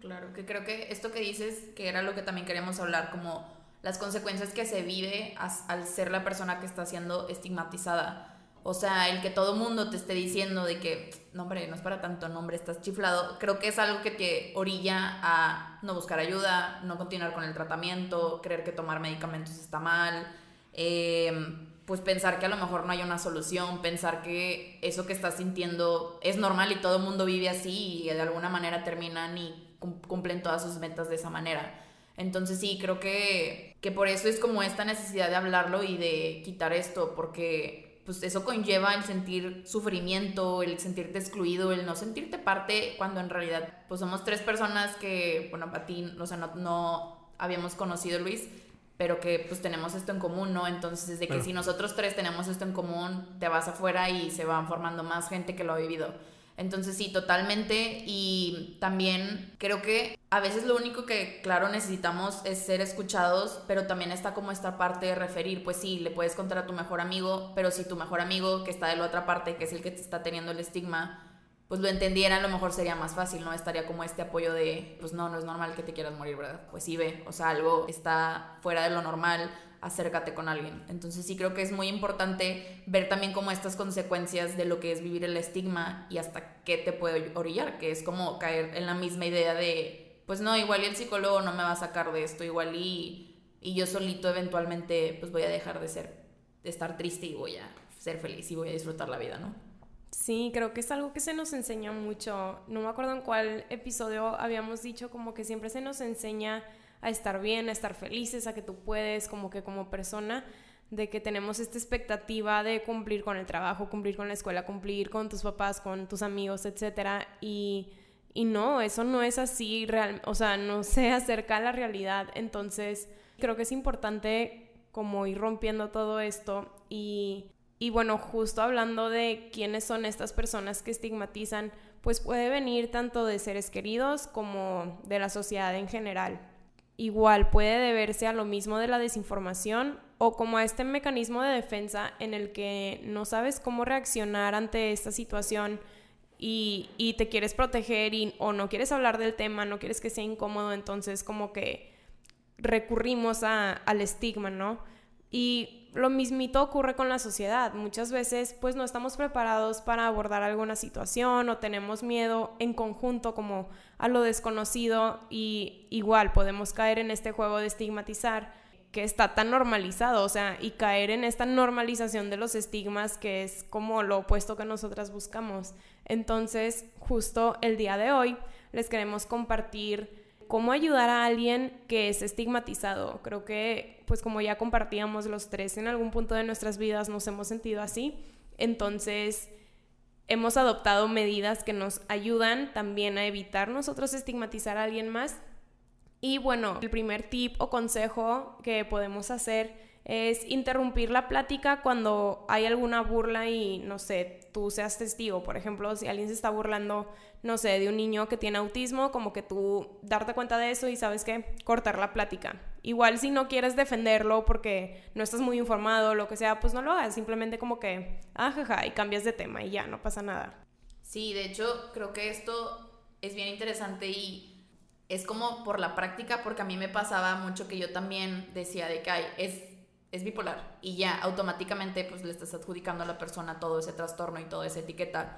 Claro, que creo que esto que dices, que era lo que también queríamos hablar, como las consecuencias que se vive al ser la persona que está siendo estigmatizada. O sea, el que todo mundo te esté diciendo de que, no, hombre, no es para tanto, no, hombre, estás chiflado, creo que es algo que te orilla a no buscar ayuda, no continuar con el tratamiento, creer que tomar medicamentos está mal, em, pues pensar que a lo mejor no hay una solución, pensar que eso que estás sintiendo es normal y todo el mundo vive así y de alguna manera terminan y cumplen todas sus metas de esa manera. Entonces sí, creo que, que por eso es como esta necesidad de hablarlo y de quitar esto, porque pues eso conlleva el sentir sufrimiento, el sentirte excluido, el no sentirte parte, cuando en realidad pues somos tres personas que, bueno, a ti, o sea, no, no habíamos conocido Luis, pero que pues tenemos esto en común, ¿no? Entonces, de que si nosotros tres tenemos esto en común, te vas afuera y se van formando más gente que lo ha vivido. Entonces sí, totalmente. Y también creo que a veces lo único que, claro, necesitamos es ser escuchados, pero también está como esta parte de referir. Pues sí, le puedes contar a tu mejor amigo, pero si tu mejor amigo que está de la otra parte, que es el que te está teniendo el estigma, pues lo entendiera, a lo mejor sería más fácil, ¿no? Estaría como este apoyo de, pues no, no es normal que te quieras morir, ¿verdad? Pues sí, ve, o sea, algo está fuera de lo normal, acércate con alguien. Entonces sí creo que es muy importante ver también como estas consecuencias de lo que es vivir el estigma y hasta qué te puede orillar, que es como caer en la misma idea de, pues no, igual y el psicólogo no me va a sacar de esto, igual y, y yo solito eventualmente pues voy a dejar de ser, de estar triste y voy a ser feliz y voy a disfrutar la vida, ¿no? Sí, creo que es algo que se nos enseña mucho. No me acuerdo en cuál episodio habíamos dicho como que siempre se nos enseña a estar bien, a estar felices, a que tú puedes como que como persona, de que tenemos esta expectativa de cumplir con el trabajo, cumplir con la escuela, cumplir con tus papás, con tus amigos, etcétera, y, y no, eso no es así, real, o sea, no se acerca a la realidad, entonces creo que es importante como ir rompiendo todo esto y, y bueno, justo hablando de quiénes son estas personas que estigmatizan, pues puede venir tanto de seres queridos como de la sociedad en general igual puede deberse a lo mismo de la desinformación o como a este mecanismo de defensa en el que no sabes cómo reaccionar ante esta situación y, y te quieres proteger y, o no quieres hablar del tema, no quieres que sea incómodo, entonces como que recurrimos a, al estigma, ¿no? Y lo mismito ocurre con la sociedad. Muchas veces pues no estamos preparados para abordar alguna situación o tenemos miedo en conjunto como a lo desconocido y igual podemos caer en este juego de estigmatizar que está tan normalizado, o sea, y caer en esta normalización de los estigmas que es como lo opuesto que nosotras buscamos. Entonces, justo el día de hoy les queremos compartir cómo ayudar a alguien que es estigmatizado. Creo que, pues como ya compartíamos los tres, en algún punto de nuestras vidas nos hemos sentido así. Entonces, hemos adoptado medidas que nos ayudan también a evitar nosotros estigmatizar a alguien más y bueno, el primer tip o consejo que podemos hacer es interrumpir la plática cuando hay alguna burla y, no sé, tú seas testigo. Por ejemplo, si alguien se está burlando, no sé, de un niño que tiene autismo, como que tú darte cuenta de eso y sabes que cortar la plática. Igual si no quieres defenderlo porque no estás muy informado lo que sea, pues no lo hagas. Simplemente como que, ajaja, y cambias de tema y ya, no pasa nada. Sí, de hecho, creo que esto es bien interesante y es como por la práctica, porque a mí me pasaba mucho que yo también decía de que ay, es, es bipolar y ya automáticamente pues le estás adjudicando a la persona todo ese trastorno y toda esa etiqueta.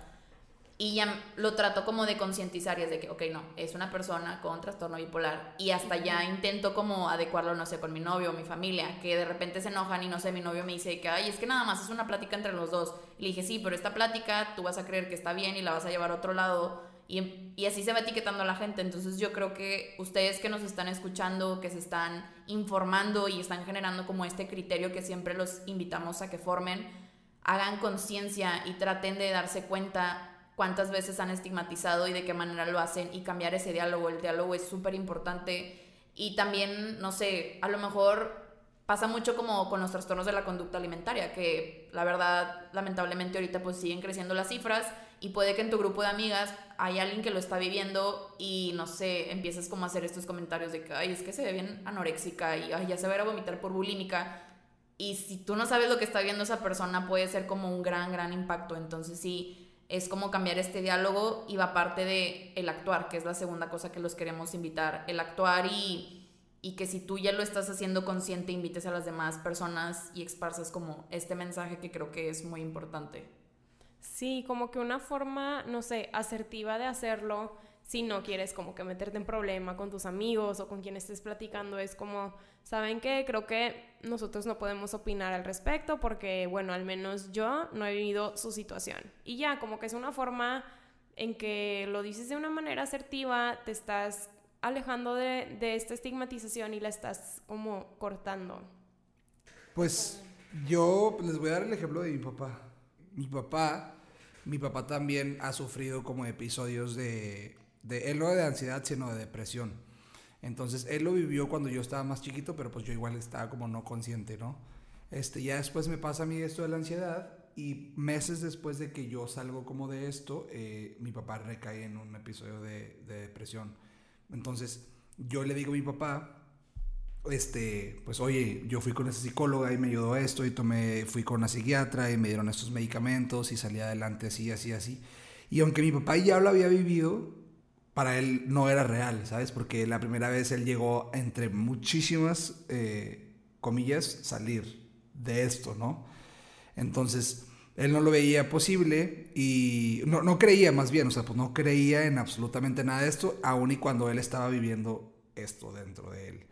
Y ya lo trato como de concientizar y es de que, ok, no, es una persona con trastorno bipolar. Y hasta ya intento como adecuarlo, no sé, con mi novio o mi familia, que de repente se enojan y no sé, mi novio me dice que, ay, es que nada más es una plática entre los dos. Y le dije, sí, pero esta plática tú vas a creer que está bien y la vas a llevar a otro lado y, así se va etiquetando a la gente. Entonces yo creo que ustedes que nos están escuchando, que se están informando y están generando como este criterio que siempre los invitamos a que formen, hagan conciencia y traten de darse cuenta cuántas veces han estigmatizado y de qué manera lo hacen y cambiar ese diálogo. El diálogo es súper importante y también, no sé, a lo mejor pasa mucho como con los trastornos de la conducta alimentaria, que la verdad, lamentablemente ahorita pues siguen creciendo las cifras y puede que en tu grupo de amigas hay alguien que lo está viviendo y no sé, empiezas como a hacer estos comentarios de que, ay, es que se ve bien anoréxica y ay, ya se va a vomitar por bulímica. Y si tú no sabes lo que está viendo esa persona, puede ser como un gran, gran impacto. Entonces sí, es como cambiar este diálogo y va parte de el actuar, que es la segunda cosa que los queremos invitar. El actuar y, y que si tú ya lo estás haciendo consciente, invites a las demás personas y esparzas como este mensaje que creo que es muy importante. Sí, como que una forma, no sé, asertiva de hacerlo si no quieres como que meterte en problema con tus amigos o con quien estés platicando, es como, ¿saben qué? Creo que nosotros no podemos opinar al respecto porque, bueno, al menos yo no he vivido su situación. Y ya, como que es una forma en que lo dices de una manera asertiva, te estás alejando de, de esta estigmatización y la estás como cortando. Pues yo les voy a dar el ejemplo de mi papá mi papá, mi papá también ha sufrido como episodios de, no de ansiedad, sino de depresión. Entonces, él lo vivió cuando yo estaba más chiquito, pero pues yo igual estaba como no consciente, ¿no? Este, ya después me pasa a mí esto de la ansiedad y meses después de que yo salgo como de esto, eh, mi papá recae en un episodio de depresión. Entonces, yo le digo a mi papá, este, pues oye, yo fui con esa psicóloga y me ayudó esto y tomé, fui con una psiquiatra y me dieron estos medicamentos y salí adelante así, así, así. Y aunque mi papá ya lo había vivido, para él no era real, ¿sabes? Porque la primera vez él llegó, entre muchísimas eh, comillas, salir de esto, ¿no? Entonces, él no lo veía posible y no, no creía más bien, o sea, pues no creía en absolutamente nada de esto, aun y cuando él estaba viviendo esto dentro de él.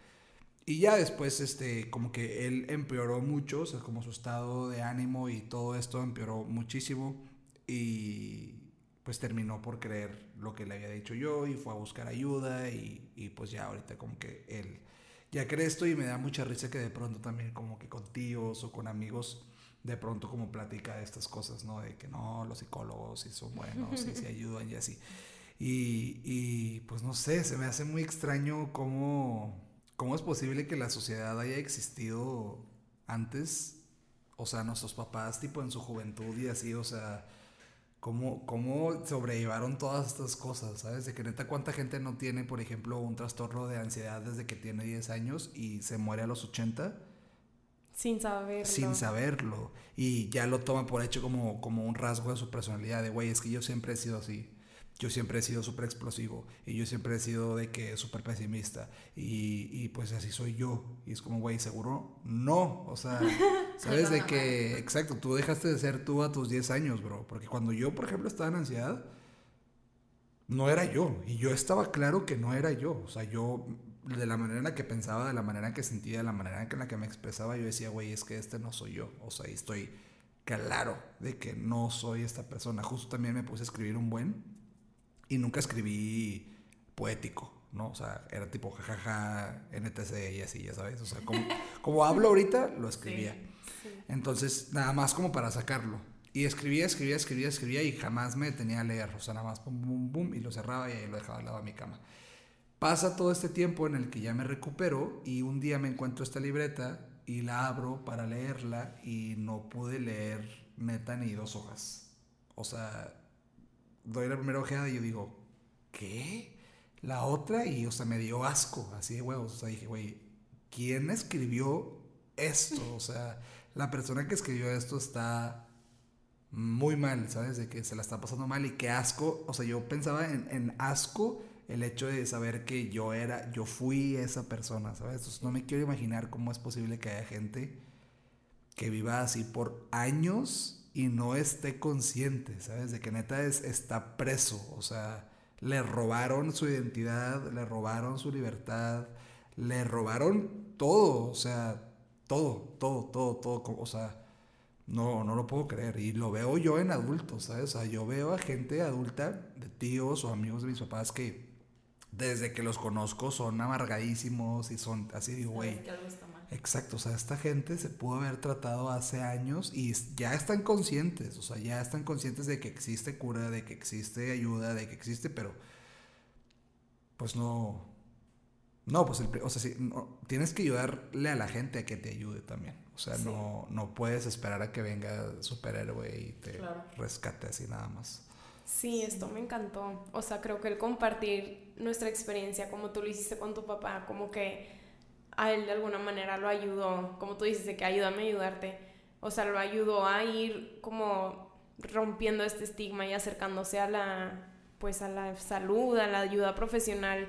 Y ya después, este, como que él empeoró mucho, o sea, como su estado de ánimo y todo esto empeoró muchísimo. Y pues terminó por creer lo que le había dicho yo y fue a buscar ayuda y, y pues ya ahorita como que él ya cree esto y me da mucha risa que de pronto también como que con tíos o con amigos de pronto como platica de estas cosas, ¿no? De que no, los psicólogos sí son buenos y se ayudan y así. Y, y pues no sé, se me hace muy extraño cómo ¿Cómo es posible que la sociedad haya existido antes? O sea, nuestros papás, tipo en su juventud y así, o sea, ¿cómo, cómo sobrellevaron todas estas cosas? ¿Sabes? De que neta, ¿cuánta gente no tiene, por ejemplo, un trastorno de ansiedad desde que tiene 10 años y se muere a los 80? Sin saberlo. Sin saberlo. Y ya lo toma por hecho como, como un rasgo de su personalidad, de, güey, es que yo siempre he sido así yo siempre he sido súper explosivo y yo siempre he sido de que súper pesimista y, y, pues así soy yo. Y es como, güey, seguro no. O sea, sabes de que, exacto, tú dejaste de ser tú a tus 10 años, bro. Porque cuando yo, por ejemplo, estaba en ansiedad, no era yo. Y yo estaba claro que no era yo. O sea, yo de la manera en la que pensaba, de la manera en que sentía, de la manera en la que me expresaba, yo decía, güey, es que este no soy yo. O sea, estoy claro de que no soy esta persona. Justo también me puse a escribir un buen y nunca escribí poético, ¿no? O sea, era tipo jajaja, NTC y así, ya sabes. O sea, como, como hablo ahorita, lo escribía. Entonces, nada más como para sacarlo. Y escribía, escribía, escribía, escribía y jamás me detenía a leer. O sea, nada más pum, pum, pum, y lo cerraba y ahí lo dejaba al lado de mi cama. Pasa todo este tiempo en el que ya me recupero y un día me encuentro esta libreta y la abro para leerla y no pude leer neta ni dos hojas. O sea, doy la primera ojeada y yo digo, ¿qué? La otra y, o sea, me dio asco, así de huevos. O sea, dije, güey, ¿quién escribió esto? O sea, la persona que escribió esto está muy mal, ¿sabes? De que se la está pasando mal y qué asco. O sea, yo pensaba en, en asco el hecho de saber que yo era, yo fui esa persona, ¿sabes? Entonces, no me quiero imaginar cómo es posible que haya gente que viva así por años y no esté consciente, ¿sabes? De que neta es, está preso, o sea, le robaron su identidad, le robaron su libertad, le robaron todo, o sea, todo, todo, todo, todo, o sea, no, no lo puedo creer. Y lo veo yo en adultos, ¿sabes? O sea, yo veo a gente adulta, de tíos o amigos de mis papás que desde que los conozco son amargadísimos y son así, digo, güey. Exacto, o sea, esta gente se pudo haber tratado hace años y ya están conscientes, o sea, ya están conscientes de que existe cura, de que existe ayuda, de que existe, pero pues no, no, pues, o sea, sí, tienes que ayudarle a la gente a que te ayude también. O sea, no, no puedes esperar a que venga superhéroe y te rescate así nada más. Sí, esto me encantó. O sea, creo que el compartir nuestra experiencia como tú lo hiciste con tu papá, como que a él de alguna manera lo ayudó, como tú dices, de que ayúdame a ayudarte. O sea, lo ayudó a ir como rompiendo este estigma y acercándose a la, pues a la salud, a la ayuda profesional.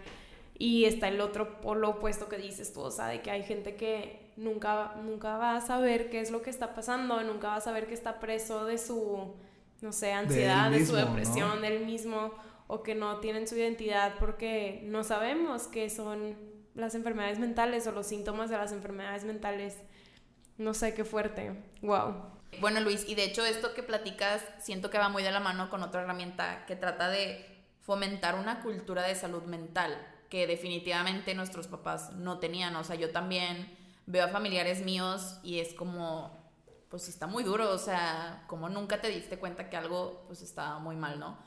Y está el otro polo opuesto que dices tú, o sea, de que hay gente que nunca, nunca va a saber qué es lo que está pasando, nunca va a saber que está preso de su no sé, ansiedad, de, su depresión, del mismo, o que no tienen su identidad porque no sabemos qué son las enfermedades mentales o los síntomas de las enfermedades mentales. No sé, qué fuerte. Wow. Bueno, Luis, y de hecho esto que platicas siento que va muy de la mano con otra herramienta que trata de fomentar una cultura de salud mental que definitivamente nuestros papás no tenían. O sea, yo también veo a familiares míos y es como pues está muy duro, o sea, como nunca te diste cuenta que algo pues estaba muy mal, ¿no?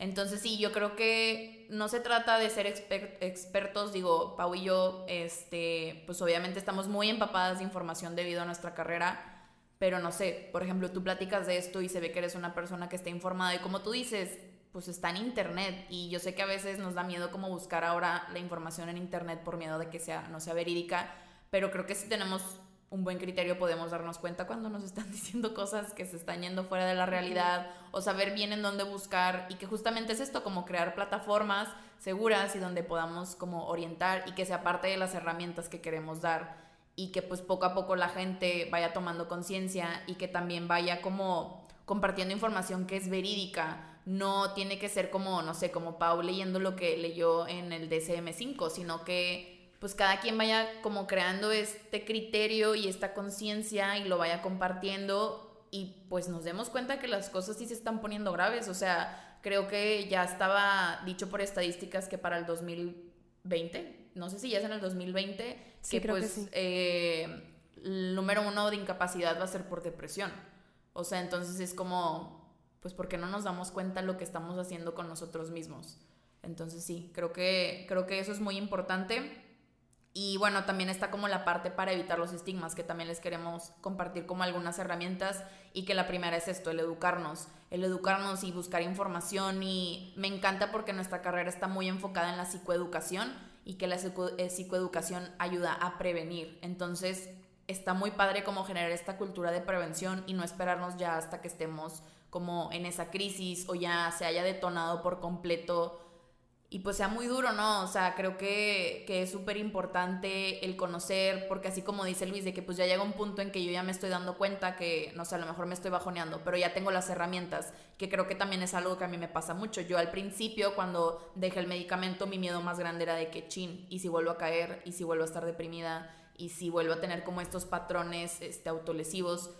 Entonces sí, yo creo que no se trata de ser expertos, digo, Pau y yo, este, pues obviamente estamos muy empapadas de información debido a nuestra carrera, pero no sé, por ejemplo, tú platicas de esto y se ve que eres una persona que está informada y como tú dices, pues está en internet y yo sé que a veces nos da miedo como buscar ahora la información en internet por miedo de que sea no sea verídica, pero creo que si tenemos un buen criterio podemos darnos cuenta cuando nos están diciendo cosas que se están yendo fuera de la realidad o saber bien en dónde buscar y que justamente es esto, como crear plataformas seguras y donde podamos como orientar y que sea parte de las herramientas que queremos dar y que pues poco a poco la gente vaya tomando conciencia y que también vaya como compartiendo información que es verídica. No tiene que ser como, no sé, como Pau leyendo lo que leyó en el DCM5, sino que pues cada quien vaya como creando este criterio y esta conciencia y lo vaya compartiendo y pues nos demos cuenta que las cosas sí se están poniendo graves. O sea, creo que ya estaba dicho por estadísticas que para el 2020, no sé si ya es en el 2020, que pues eh, el número uno de incapacidad va a ser por depresión. O sea, entonces es como, pues porque no nos damos cuenta lo que estamos haciendo con nosotros mismos. Entonces sí, creo que, creo que eso es muy importante. Y bueno, también está como la parte para evitar los estigmas, que también les queremos compartir como algunas herramientas y que la primera es esto, el educarnos, el educarnos y buscar información y me encanta porque nuestra carrera está muy enfocada en la psicoeducación y que la eh, psicoeducación ayuda a prevenir. Entonces, está muy padre como generar esta cultura de prevención y no esperarnos ya hasta que estemos como en esa crisis o ya se haya detonado por completo y pues sea muy duro, ¿no? O sea, creo que, que es súper importante el conocer, porque así como dice Luis, de que pues ya llega un punto en que yo ya me estoy dando cuenta que, no sé, a lo mejor me estoy bajoneando, pero ya tengo las herramientas, que creo que también es algo que a mí me pasa mucho. Yo al principio, cuando dejé el medicamento, mi miedo más grande era de que, chin, y si vuelvo a caer, y si vuelvo a estar deprimida, y si vuelvo a tener como estos patrones este, autolesivos,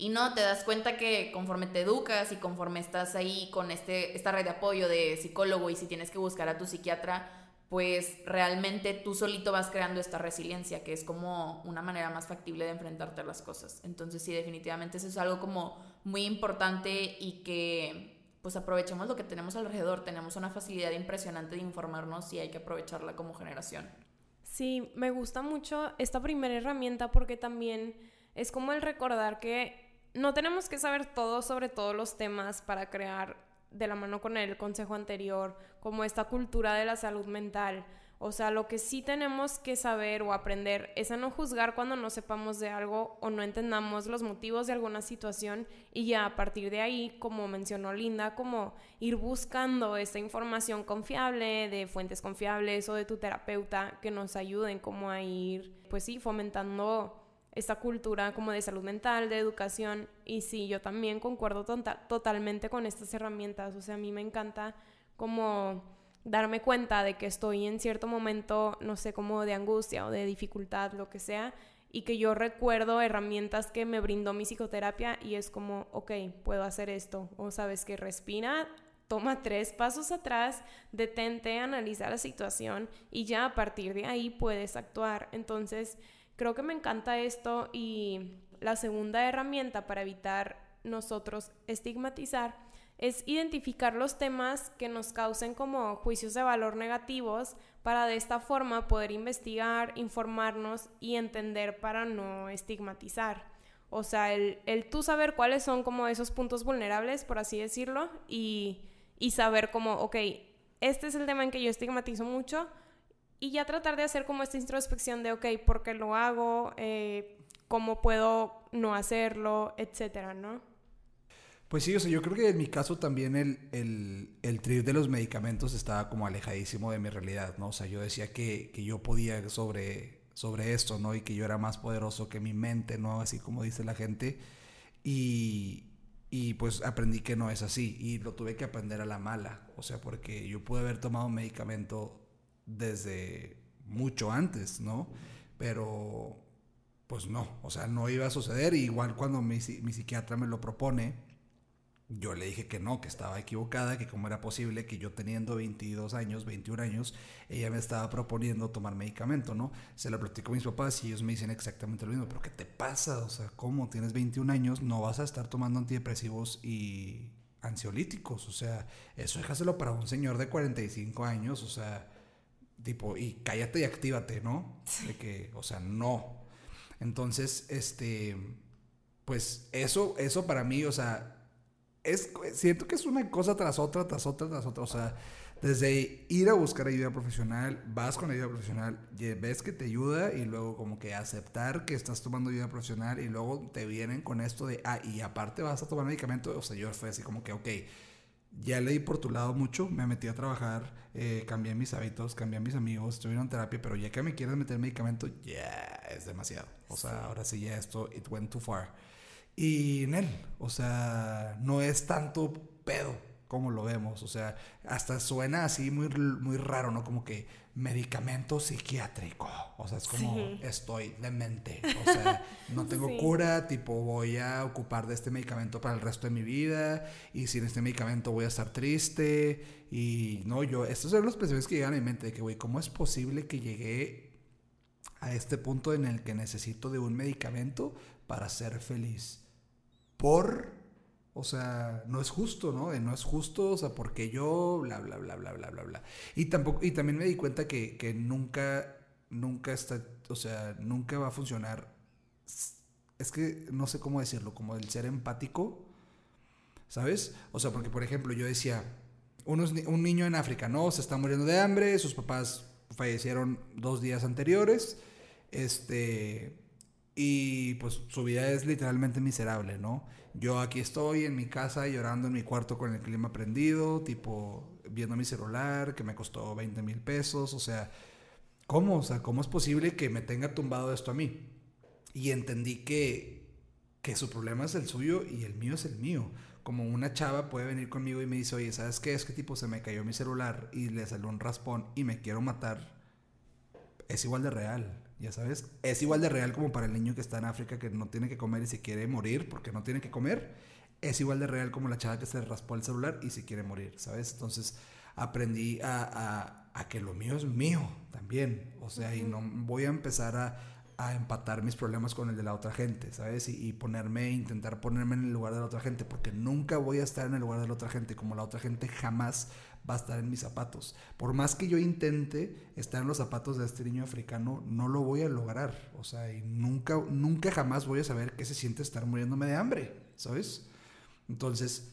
y no, te das cuenta que conforme te educas y conforme estás ahí con este, esta red de apoyo de psicólogo y si tienes que buscar a tu psiquiatra, pues realmente tú solito vas creando esta resiliencia, que es como una manera más factible de enfrentarte a las cosas. Entonces sí, definitivamente eso es algo como muy importante y que pues aprovechemos lo que tenemos alrededor. Tenemos una facilidad impresionante de informarnos y hay que aprovecharla como generación. Sí, me gusta mucho esta primera herramienta porque también es como el recordar que no tenemos que saber todo sobre todos los temas para crear de la mano con el consejo anterior, como esta cultura de la salud mental. O sea, lo que sí tenemos que saber o aprender es a no juzgar cuando no sepamos de algo o no entendamos los motivos de alguna situación y ya a partir de ahí, como mencionó Linda, como ir buscando esta información confiable de fuentes confiables o de tu terapeuta que nos ayuden como a ir, pues sí, fomentando esta cultura como de salud mental, de educación. Y sí, yo también concuerdo tota-, totalmente con estas herramientas. O sea, a mí me encanta como darme cuenta de que estoy en cierto momento, no sé, como de angustia o de dificultad, lo que sea, y que yo recuerdo herramientas que me brindó mi psicoterapia y es como, ok, puedo hacer esto. O sabes que respira, toma tres pasos atrás, detente, analiza la situación y ya a partir de ahí puedes actuar. Entonces, Creo que me encanta esto y la segunda herramienta para evitar nosotros estigmatizar es identificar los temas que nos causen como juicios de valor negativos para de esta forma poder investigar, informarnos y entender para no estigmatizar. O sea, el, el tú saber cuáles son como esos puntos vulnerables, por así decirlo, y, y saber como, ok, este es el tema en que yo estigmatizo mucho, y ya tratar de hacer como esta introspección de, ok, ¿por qué lo hago? Eh, ¿Cómo puedo no hacerlo? Etcétera, ¿no? Pues sí, o sea, yo creo que en mi caso también el, el, el trip de los medicamentos estaba como alejadísimo de mi realidad, ¿no? O sea, yo decía que, que yo podía sobre, sobre esto, ¿no? Y que yo era más poderoso que mi mente, ¿no? Así como dice la gente. Y, y pues aprendí que no es así. Y lo tuve que aprender a la mala. O sea, porque yo pude haber tomado un medicamento desde mucho antes, ¿no? Pero pues no, o sea, no iba a suceder. igual cuando mi, mi, psiquiatra me lo propone, yo le dije que no, que estaba equivocada, que cómo era posible que yo teniendo 22 años, 21 años, ella me estaba proponiendo tomar medicamento, ¿no? Se lo platico a mis papás y ellos me dicen exactamente lo mismo, pero ¿qué te pasa? O sea, ¿cómo tienes 21 años? No vas a estar tomando antidepresivos y ansiolíticos, o sea, eso déjaselo para un señor de 45 años, o sea tipo, y cállate y actívate, ¿no? De que, o sea, no. Entonces, este, pues eso, eso para mí, o sea, es, siento que es una cosa tras otra, tras otra, tras otra, o sea, desde ir a buscar ayuda profesional, vas con ayuda profesional, ves que te ayuda y luego como que aceptar que estás tomando ayuda profesional y luego te vienen con esto de, ah, y aparte vas a tomar medicamento, o sea, yo fue así como que, ok, ya leí por tu lado mucho, me metí a trabajar, eh, cambié mis hábitos, cambié mis amigos, estuvieron en terapia, pero ya que me quieres meter medicamento, ya es demasiado. O sea, ahora sí ya esto, it went too far. Y en él, o sea, no es tanto pedo como lo vemos, o sea, hasta suena así muy, muy raro, ¿no? Como que medicamento psiquiátrico. O sea, es como estoy demente. O sea, no tengo cura, tipo voy a ocupar de este medicamento para el resto de mi vida y sin este medicamento voy a estar triste. Y no, yo, estos son los pensamientos que llegan a mi mente de que, güey, ¿cómo es posible que llegué a este punto en el que necesito de un medicamento para ser feliz? Por o sea, no es justo, ¿no? no es justo, o sea, porque yo, bla, bla, bla, bla, bla, bla, bla. Y, tampoco, y también me di cuenta que, que nunca, nunca está, o sea, nunca va a funcionar. Es que no sé cómo decirlo, como el ser empático, ¿sabes? O sea, porque por ejemplo yo decía, unos, un niño en África, ¿no? Se está muriendo de hambre, sus papás fallecieron dos días anteriores, este, y pues su vida es literalmente miserable, ¿no? Yo aquí estoy en mi casa llorando en mi cuarto con el clima prendido, tipo, viendo mi celular, que me costó 20 mil pesos, o sea, ¿cómo? O sea, ¿cómo es posible que me tenga tumbado esto a mí? Y entendí que, que su problema es el suyo y el mío es el mío. Como una chava puede venir conmigo y me dice, oye, ¿sabes qué? Es que tipo se me cayó mi celular y le salió un raspón y me quiero matar. Es igual de real, ya sabes. Es igual de real como para el niño que está en África que no tiene que comer y se quiere morir porque no tiene que comer. Es igual de real como la chava que se raspó el celular y se quiere morir, ¿sabes? Entonces aprendí a, a que lo mío es mío también. O sea, y no voy a empezar a, a, empatar mis problemas con el de la otra gente, ¿sabes? Y, y, ponerme, intentar ponerme en el lugar de la otra gente, porque nunca voy a estar en el lugar de la otra gente, como la otra gente jamás va a estar en mis zapatos. Por más que yo intente estar en los zapatos de este niño africano, no lo voy a lograr. O sea, y nunca, nunca jamás voy a saber qué se siente estar muriéndome de hambre, ¿sabes? Entonces,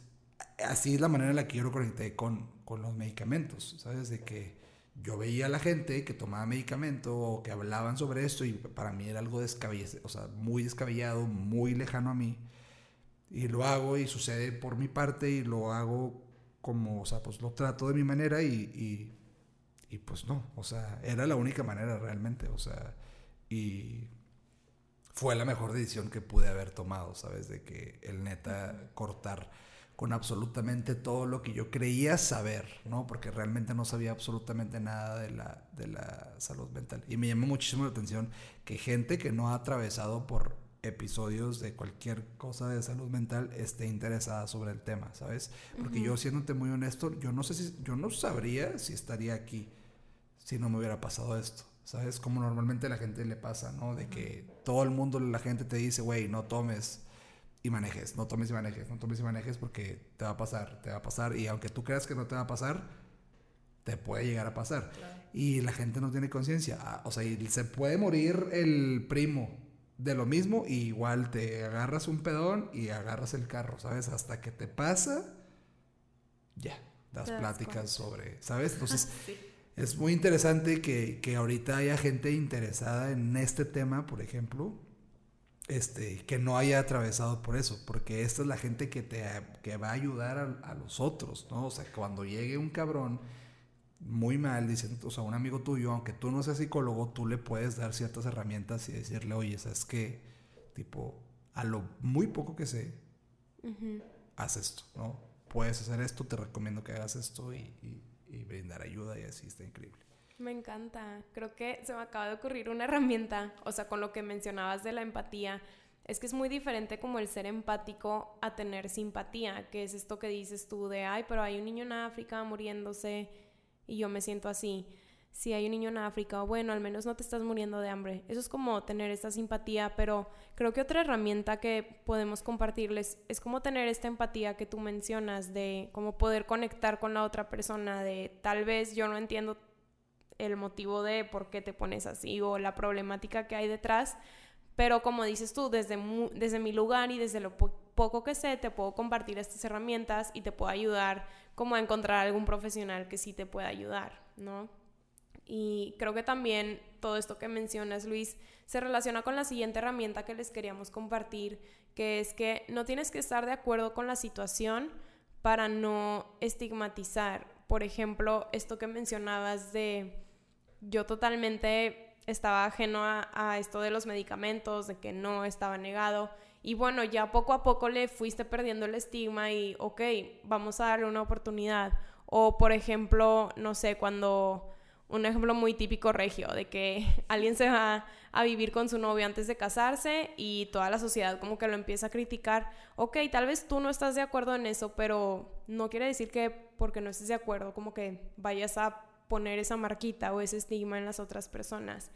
así es la manera en la que yo lo conecté con, con los medicamentos, ¿sabes? De que yo veía a la gente que tomaba medicamento o que hablaban sobre esto y para mí era algo descabellado, o sea, muy descabellado, muy lejano a mí. Y lo hago y sucede por mi parte y lo hago como, o sea, pues lo trato de mi manera y, y, y pues no, o sea, era la única manera realmente, o sea, y fue la mejor decisión que pude haber tomado, ¿sabes? De que el neta cortar con absolutamente todo lo que yo creía saber, ¿no? Porque realmente no sabía absolutamente nada de la, de la salud mental. Y me llamó muchísimo la atención que gente que no ha atravesado por episodios de cualquier cosa de salud mental esté interesada sobre el tema, ¿sabes? Porque uh -huh. yo, siéndote muy honesto, yo no sé si, yo no sabría si estaría aquí si no me hubiera pasado esto, ¿sabes? Como normalmente a la gente le pasa, ¿no? De que todo el mundo, la gente te dice, güey, no tomes y manejes, no tomes y manejes, no tomes y manejes porque te va a pasar, te va a pasar y aunque tú creas que no te va a pasar, te puede llegar a pasar. Claro. Y la gente no tiene conciencia, ah, o sea, y se puede morir el primo de lo mismo y igual te agarras un pedón y agarras el carro, ¿sabes? Hasta que te pasa, ya, das pláticas sobre, ¿sabes? Entonces, sí. es muy interesante que, que ahorita haya gente interesada en este tema, por ejemplo, este, que no haya atravesado por eso, porque esta es la gente que te que va a ayudar a, a, los otros, ¿no? O sea, cuando llegue un cabrón muy mal, dicen, o sea, un amigo tuyo, aunque tú no seas psicólogo, tú le puedes dar ciertas herramientas y decirle, oye, ¿sabes qué? Tipo, a lo muy poco que sé, uh -huh. haz esto, ¿no? Puedes hacer esto, te recomiendo que hagas esto y, y, y brindar ayuda y así está increíble. Me encanta. Creo que se me acaba de ocurrir una herramienta, o sea, con lo que mencionabas de la empatía. Es que es muy diferente como el ser empático a tener simpatía, que es esto que dices tú de, ay, pero hay un niño en África muriéndose y yo me siento así. Si hay un niño en África, bueno, al menos no te estás muriendo de hambre. Eso es como tener esta simpatía, pero creo que otra herramienta que podemos compartirles es como tener esta empatía que tú mencionas, de cómo poder conectar con la otra persona, de tal vez yo no entiendo el motivo de por qué te pones así o la problemática que hay detrás. Pero como dices tú, desde, desde mi lugar y desde lo poco que sé, te puedo compartir estas herramientas y te puedo ayudar como a encontrar algún profesional que sí te pueda ayudar, ¿no? Y creo que también todo esto que mencionas, Luis, se relaciona con la siguiente herramienta que les queríamos compartir, que es que no tienes que estar de acuerdo con la situación para no estigmatizar. Por ejemplo, esto que mencionabas de yo totalmente estaba ajeno a, a, esto de los medicamentos, de que no estaba negado. Y bueno, ya poco a poco le fuiste perdiendo el estigma y, ok, vamos a darle una oportunidad. O, por ejemplo, no sé, cuando un ejemplo muy típico regio, de que alguien se va a vivir con su novio antes de casarse y toda la sociedad como que lo empieza a criticar. Ok, tal vez tú no estás de acuerdo en eso, pero no quiere decir que porque no estés de acuerdo como que vayas a poner esa marquita o ese estigma en las otras personas.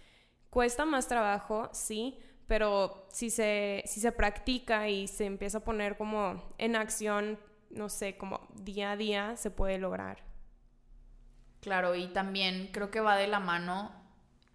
Cuesta más trabajo, sí, pero si se, si se practica y se empieza a poner como en acción, no sé, como día a día, se puede lograr. Claro, y también creo que va de la mano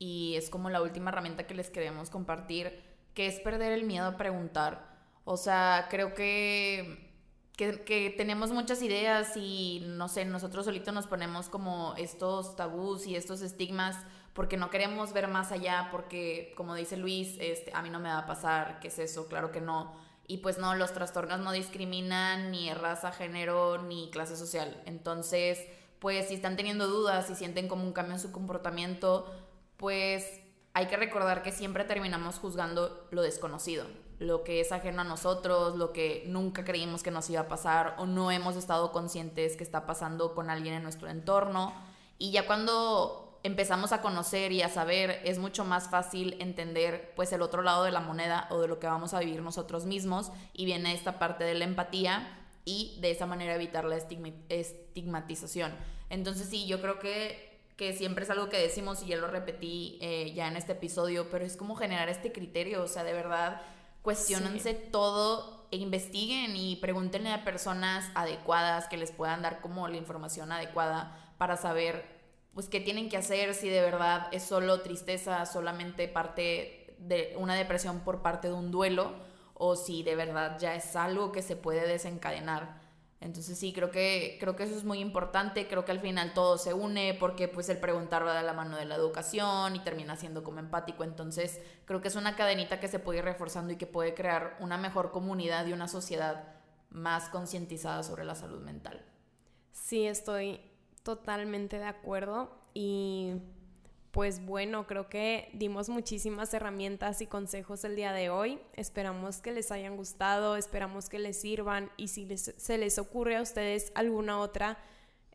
y es como la última herramienta que les queremos compartir, que es perder el miedo a preguntar. O sea, creo que que, que, tenemos muchas ideas y no sé, nosotros solitos nos ponemos como estos tabús y estos estigmas porque no queremos ver más allá, porque como dice Luis, este, a mí no me va a pasar, ¿qué es eso? Claro que no. Y pues no, los trastornos no discriminan ni raza, género, ni clase social. Entonces, pues si están teniendo dudas, si sienten como un cambio en su comportamiento, pues hay que recordar que siempre terminamos juzgando lo desconocido, lo que es ajeno a nosotros, lo que nunca creímos que nos iba a pasar o no hemos estado conscientes que está pasando con alguien en nuestro entorno. Y ya cuando empezamos a conocer y a saber, es mucho más fácil entender pues el otro lado de la moneda o de lo que vamos a vivir nosotros mismos y viene esta parte de la empatía y de esa manera evitar la estigmatización. Entonces sí, yo creo que que siempre es algo que decimos y ya lo repetí eh, ya en este episodio, pero es como generar este criterio, o sea, de verdad, cuestionense todo e investiguen y pregúntenle a personas adecuadas que les puedan dar como la información adecuada para saber pues qué tienen que hacer, si de verdad es solo tristeza, solamente parte de una depresión por parte de un duelo o si de verdad ya es algo que se puede desencadenar. Entonces sí, creo que, creo que eso es muy importante, creo que al final todo se une porque pues el preguntar va de la mano de la educación y termina siendo como empático, entonces creo que es una cadenita que se puede ir reforzando y que puede crear una mejor comunidad y una sociedad más concientizada sobre la salud mental. Sí, estoy totalmente de acuerdo y pues bueno, creo que dimos muchísimas herramientas y consejos el día de hoy. Esperamos que les hayan gustado, esperamos que les sirvan y si se les ocurre a ustedes alguna otra,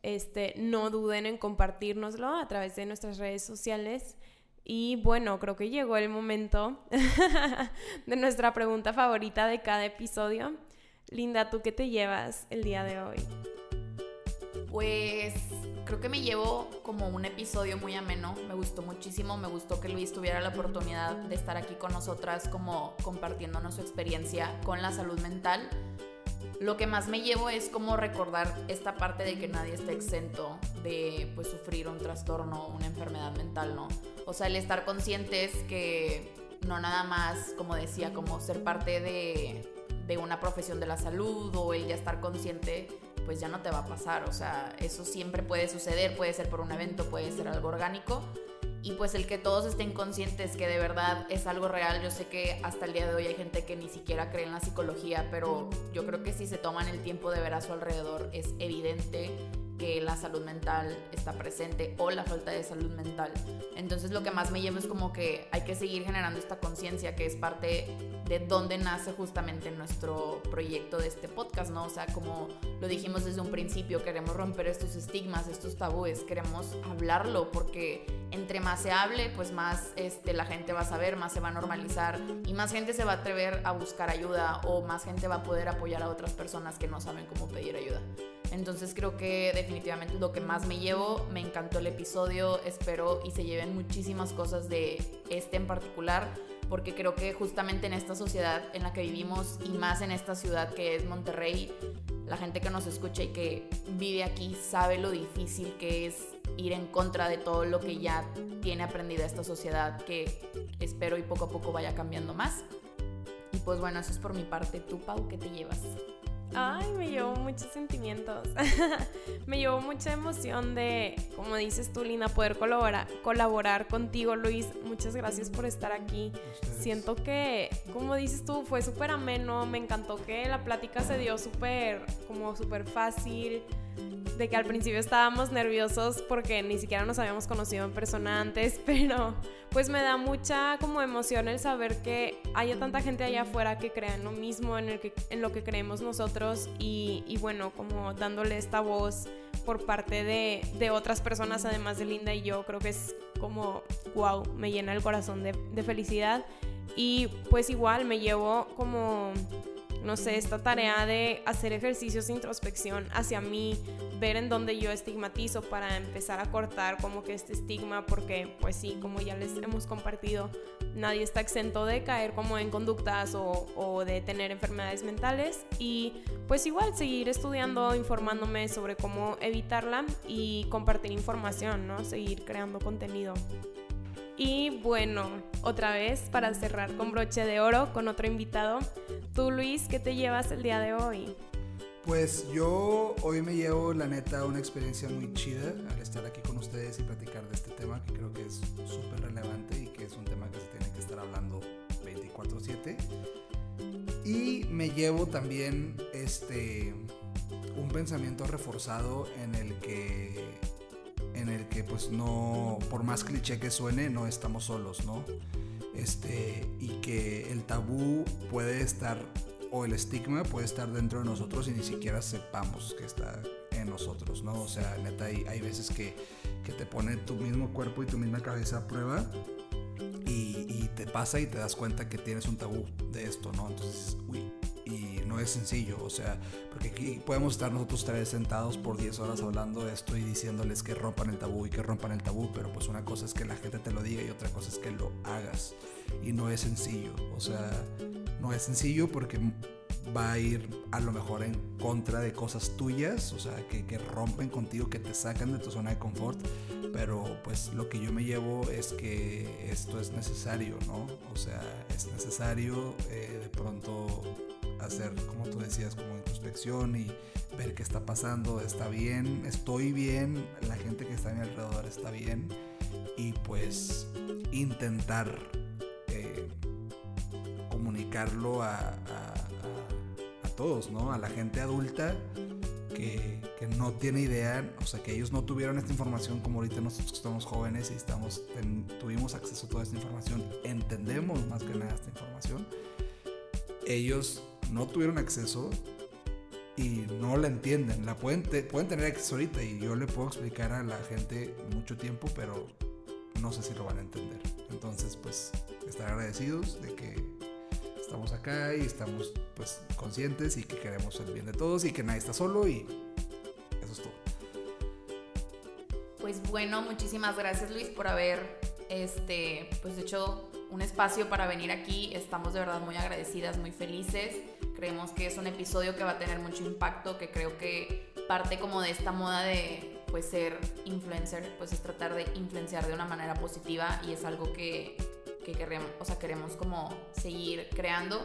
este, no duden en compartirnoslo a través de nuestras redes sociales. Y bueno, creo que llegó el momento de nuestra pregunta favorita de cada episodio. Linda, ¿tú qué te llevas el día de hoy? Pues creo que me llevo como un episodio muy ameno, me gustó muchísimo, me gustó que Luis tuviera la oportunidad de estar aquí con nosotras como compartiéndonos su experiencia con la salud mental. Lo que más me llevo es como recordar esta parte de que nadie está exento de pues sufrir un trastorno, una enfermedad mental, ¿no? O sea, el estar conscientes que no nada más, como decía, como ser parte de, de una profesión de la salud o el ya estar consciente pues ya no te va a pasar. O sea, eso siempre puede suceder, puede ser por un evento, puede ser algo orgánico. Y pues el que todos estén conscientes que de verdad es algo real. Yo sé que hasta el día de hoy hay gente que ni siquiera cree en la psicología, pero yo creo que si se toman el tiempo de ver a su alrededor es evidente que la salud mental está presente o la falta de salud mental. Entonces lo que más me lleva es como que hay que seguir generando esta conciencia que es parte de dónde nace justamente nuestro proyecto de este podcast, ¿no? O sea, como lo dijimos desde un principio, queremos romper estos estigmas, estos tabúes, queremos hablarlo porque entre más se hable, pues más este, la gente va a saber, más se va a normalizar y más gente se va a atrever a buscar ayuda o más gente va a poder apoyar a otras personas que no saben cómo pedir ayuda. Entonces creo que definitivamente lo que más me llevo, me encantó el episodio, espero y se lleven muchísimas cosas de este en particular, porque creo que justamente en esta sociedad en la que vivimos y más en esta ciudad que es Monterrey, la gente que nos escucha y que vive aquí sabe lo difícil que es ir en contra de todo lo que ya tiene aprendida esta sociedad, que espero y poco a poco vaya cambiando más. Y pues bueno, eso es por mi parte. ¿Tú, Pau, qué te llevas? Ay, me llevó muchos sentimientos. me llevó mucha emoción de, como dices tú, Lina, poder colaborar, colaborar contigo, Luis. Muchas gracias por estar aquí. Siento que, como dices tú, fue súper ameno. Me encantó que la plática se dio súper, como súper fácil de que al principio estábamos nerviosos porque ni siquiera nos habíamos conocido en persona antes, pero pues me da mucha como emoción el saber que haya tanta gente allá afuera que crea en lo mismo, en, que, en lo que creemos nosotros y, y bueno, como dándole esta voz por parte de, de, otras personas además de Linda y yo, creo que es como, wow, me llena el corazón de, de felicidad. Y pues igual me llevo como no sé, esta tarea de hacer ejercicios de introspección hacia mí, ver en dónde yo estigmatizo para empezar a cortar como que este estigma, porque pues sí, como ya les hemos compartido, nadie está exento de caer como en conductas o, o de tener enfermedades mentales y pues igual seguir estudiando, informándome sobre cómo evitarla y compartir información, ¿no? Seguir creando contenido. Y bueno, otra vez para cerrar con broche de oro con otro invitado. Tú, Luis, ¿qué te llevas el día de hoy? Pues yo hoy me llevo, la neta, una experiencia muy chida al estar aquí con ustedes y platicar de este tema que creo que es súper relevante y que es un tema que se tiene que estar hablando 24/7. Y me llevo también este un pensamiento reforzado en el que que pues no, por más cliché que suene, no estamos solos, ¿no? Este, y que el tabú puede estar, o el estigma puede estar dentro de nosotros y ni siquiera sepamos que está en nosotros, ¿no? O sea, neta, hay, hay veces que, que te pone tu mismo cuerpo y tu misma cabeza a prueba y, y, te pasa y te das cuenta que tienes un tabú de esto, ¿no? Entonces, uy, no es sencillo, o sea, porque aquí podemos estar nosotros tres sentados por 10 horas hablando de esto y diciéndoles que rompan el tabú y que rompan el tabú, pero pues una cosa es que la gente te lo diga y otra cosa es que lo hagas. Y no es sencillo, o sea, no es sencillo porque va a ir a lo mejor en contra de cosas tuyas, o sea, que, que, rompen contigo, que te sacan de tu zona de confort, pero pues lo que yo me llevo es que esto es necesario, ¿no? O sea, es necesario eh, de pronto hacer, como tú decías, como introspección y ver qué está pasando, está bien, estoy bien, la gente que está a mi alrededor está bien y pues intentar eh, comunicarlo a, todos, ¿no? A la gente adulta que, que, no tiene idea, o sea, que ellos no tuvieron esta información como ahorita nosotros que estamos jóvenes y estamos, tuvimos acceso a toda esta información, entendemos más que nada esta información. Ellos no tuvieron acceso y no la entienden. La pueden, te, pueden tener acceso ahorita y yo le puedo explicar a la gente mucho tiempo, pero no sé si lo van a entender. Entonces, pues, estar agradecidos de que estamos acá y estamos, pues, conscientes y que queremos el bien de todos y que nadie está solo y eso es todo. Pues bueno, muchísimas gracias Luis por haber, este, pues hecho un espacio para venir aquí. Estamos de verdad muy agradecidas, muy felices. Creemos que es un episodio que va a tener mucho impacto, que creo que parte como de esta moda de pues ser influencer, pues es tratar de influenciar de una manera positiva y es algo que, que queremos, o sea, queremos como seguir creando.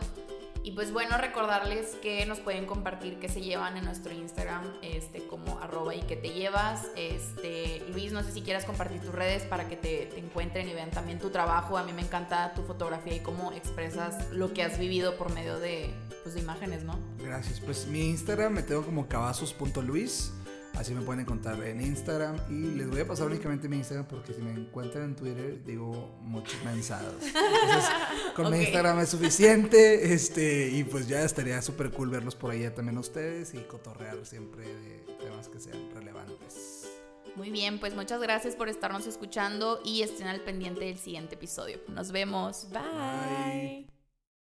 Y pues bueno, recordarles que nos pueden compartir qué se llevan en nuestro Instagram, este, como arroba y que te llevas. Este, Luis, no sé si quieras compartir tus redes para que te, te, encuentren y vean también tu trabajo. A mí me encanta tu fotografía y cómo expresas lo que has vivido por medio de, pues, de imágenes, ¿no? Gracias. Pues mi Instagram me tengo como cavazos.luis. Así me pueden encontrar en Instagram y les voy a pasar únicamente mi Instagram porque si me encuentran en Twitter digo muchos mensajes. Entonces, con okay. mi Instagram es suficiente este, y pues ya estaría súper cool verlos por allá también a ustedes y cotorrear siempre de temas que sean relevantes. Muy bien, pues muchas gracias por estarnos escuchando y estén al pendiente del siguiente episodio. Nos vemos. Bye. Bye.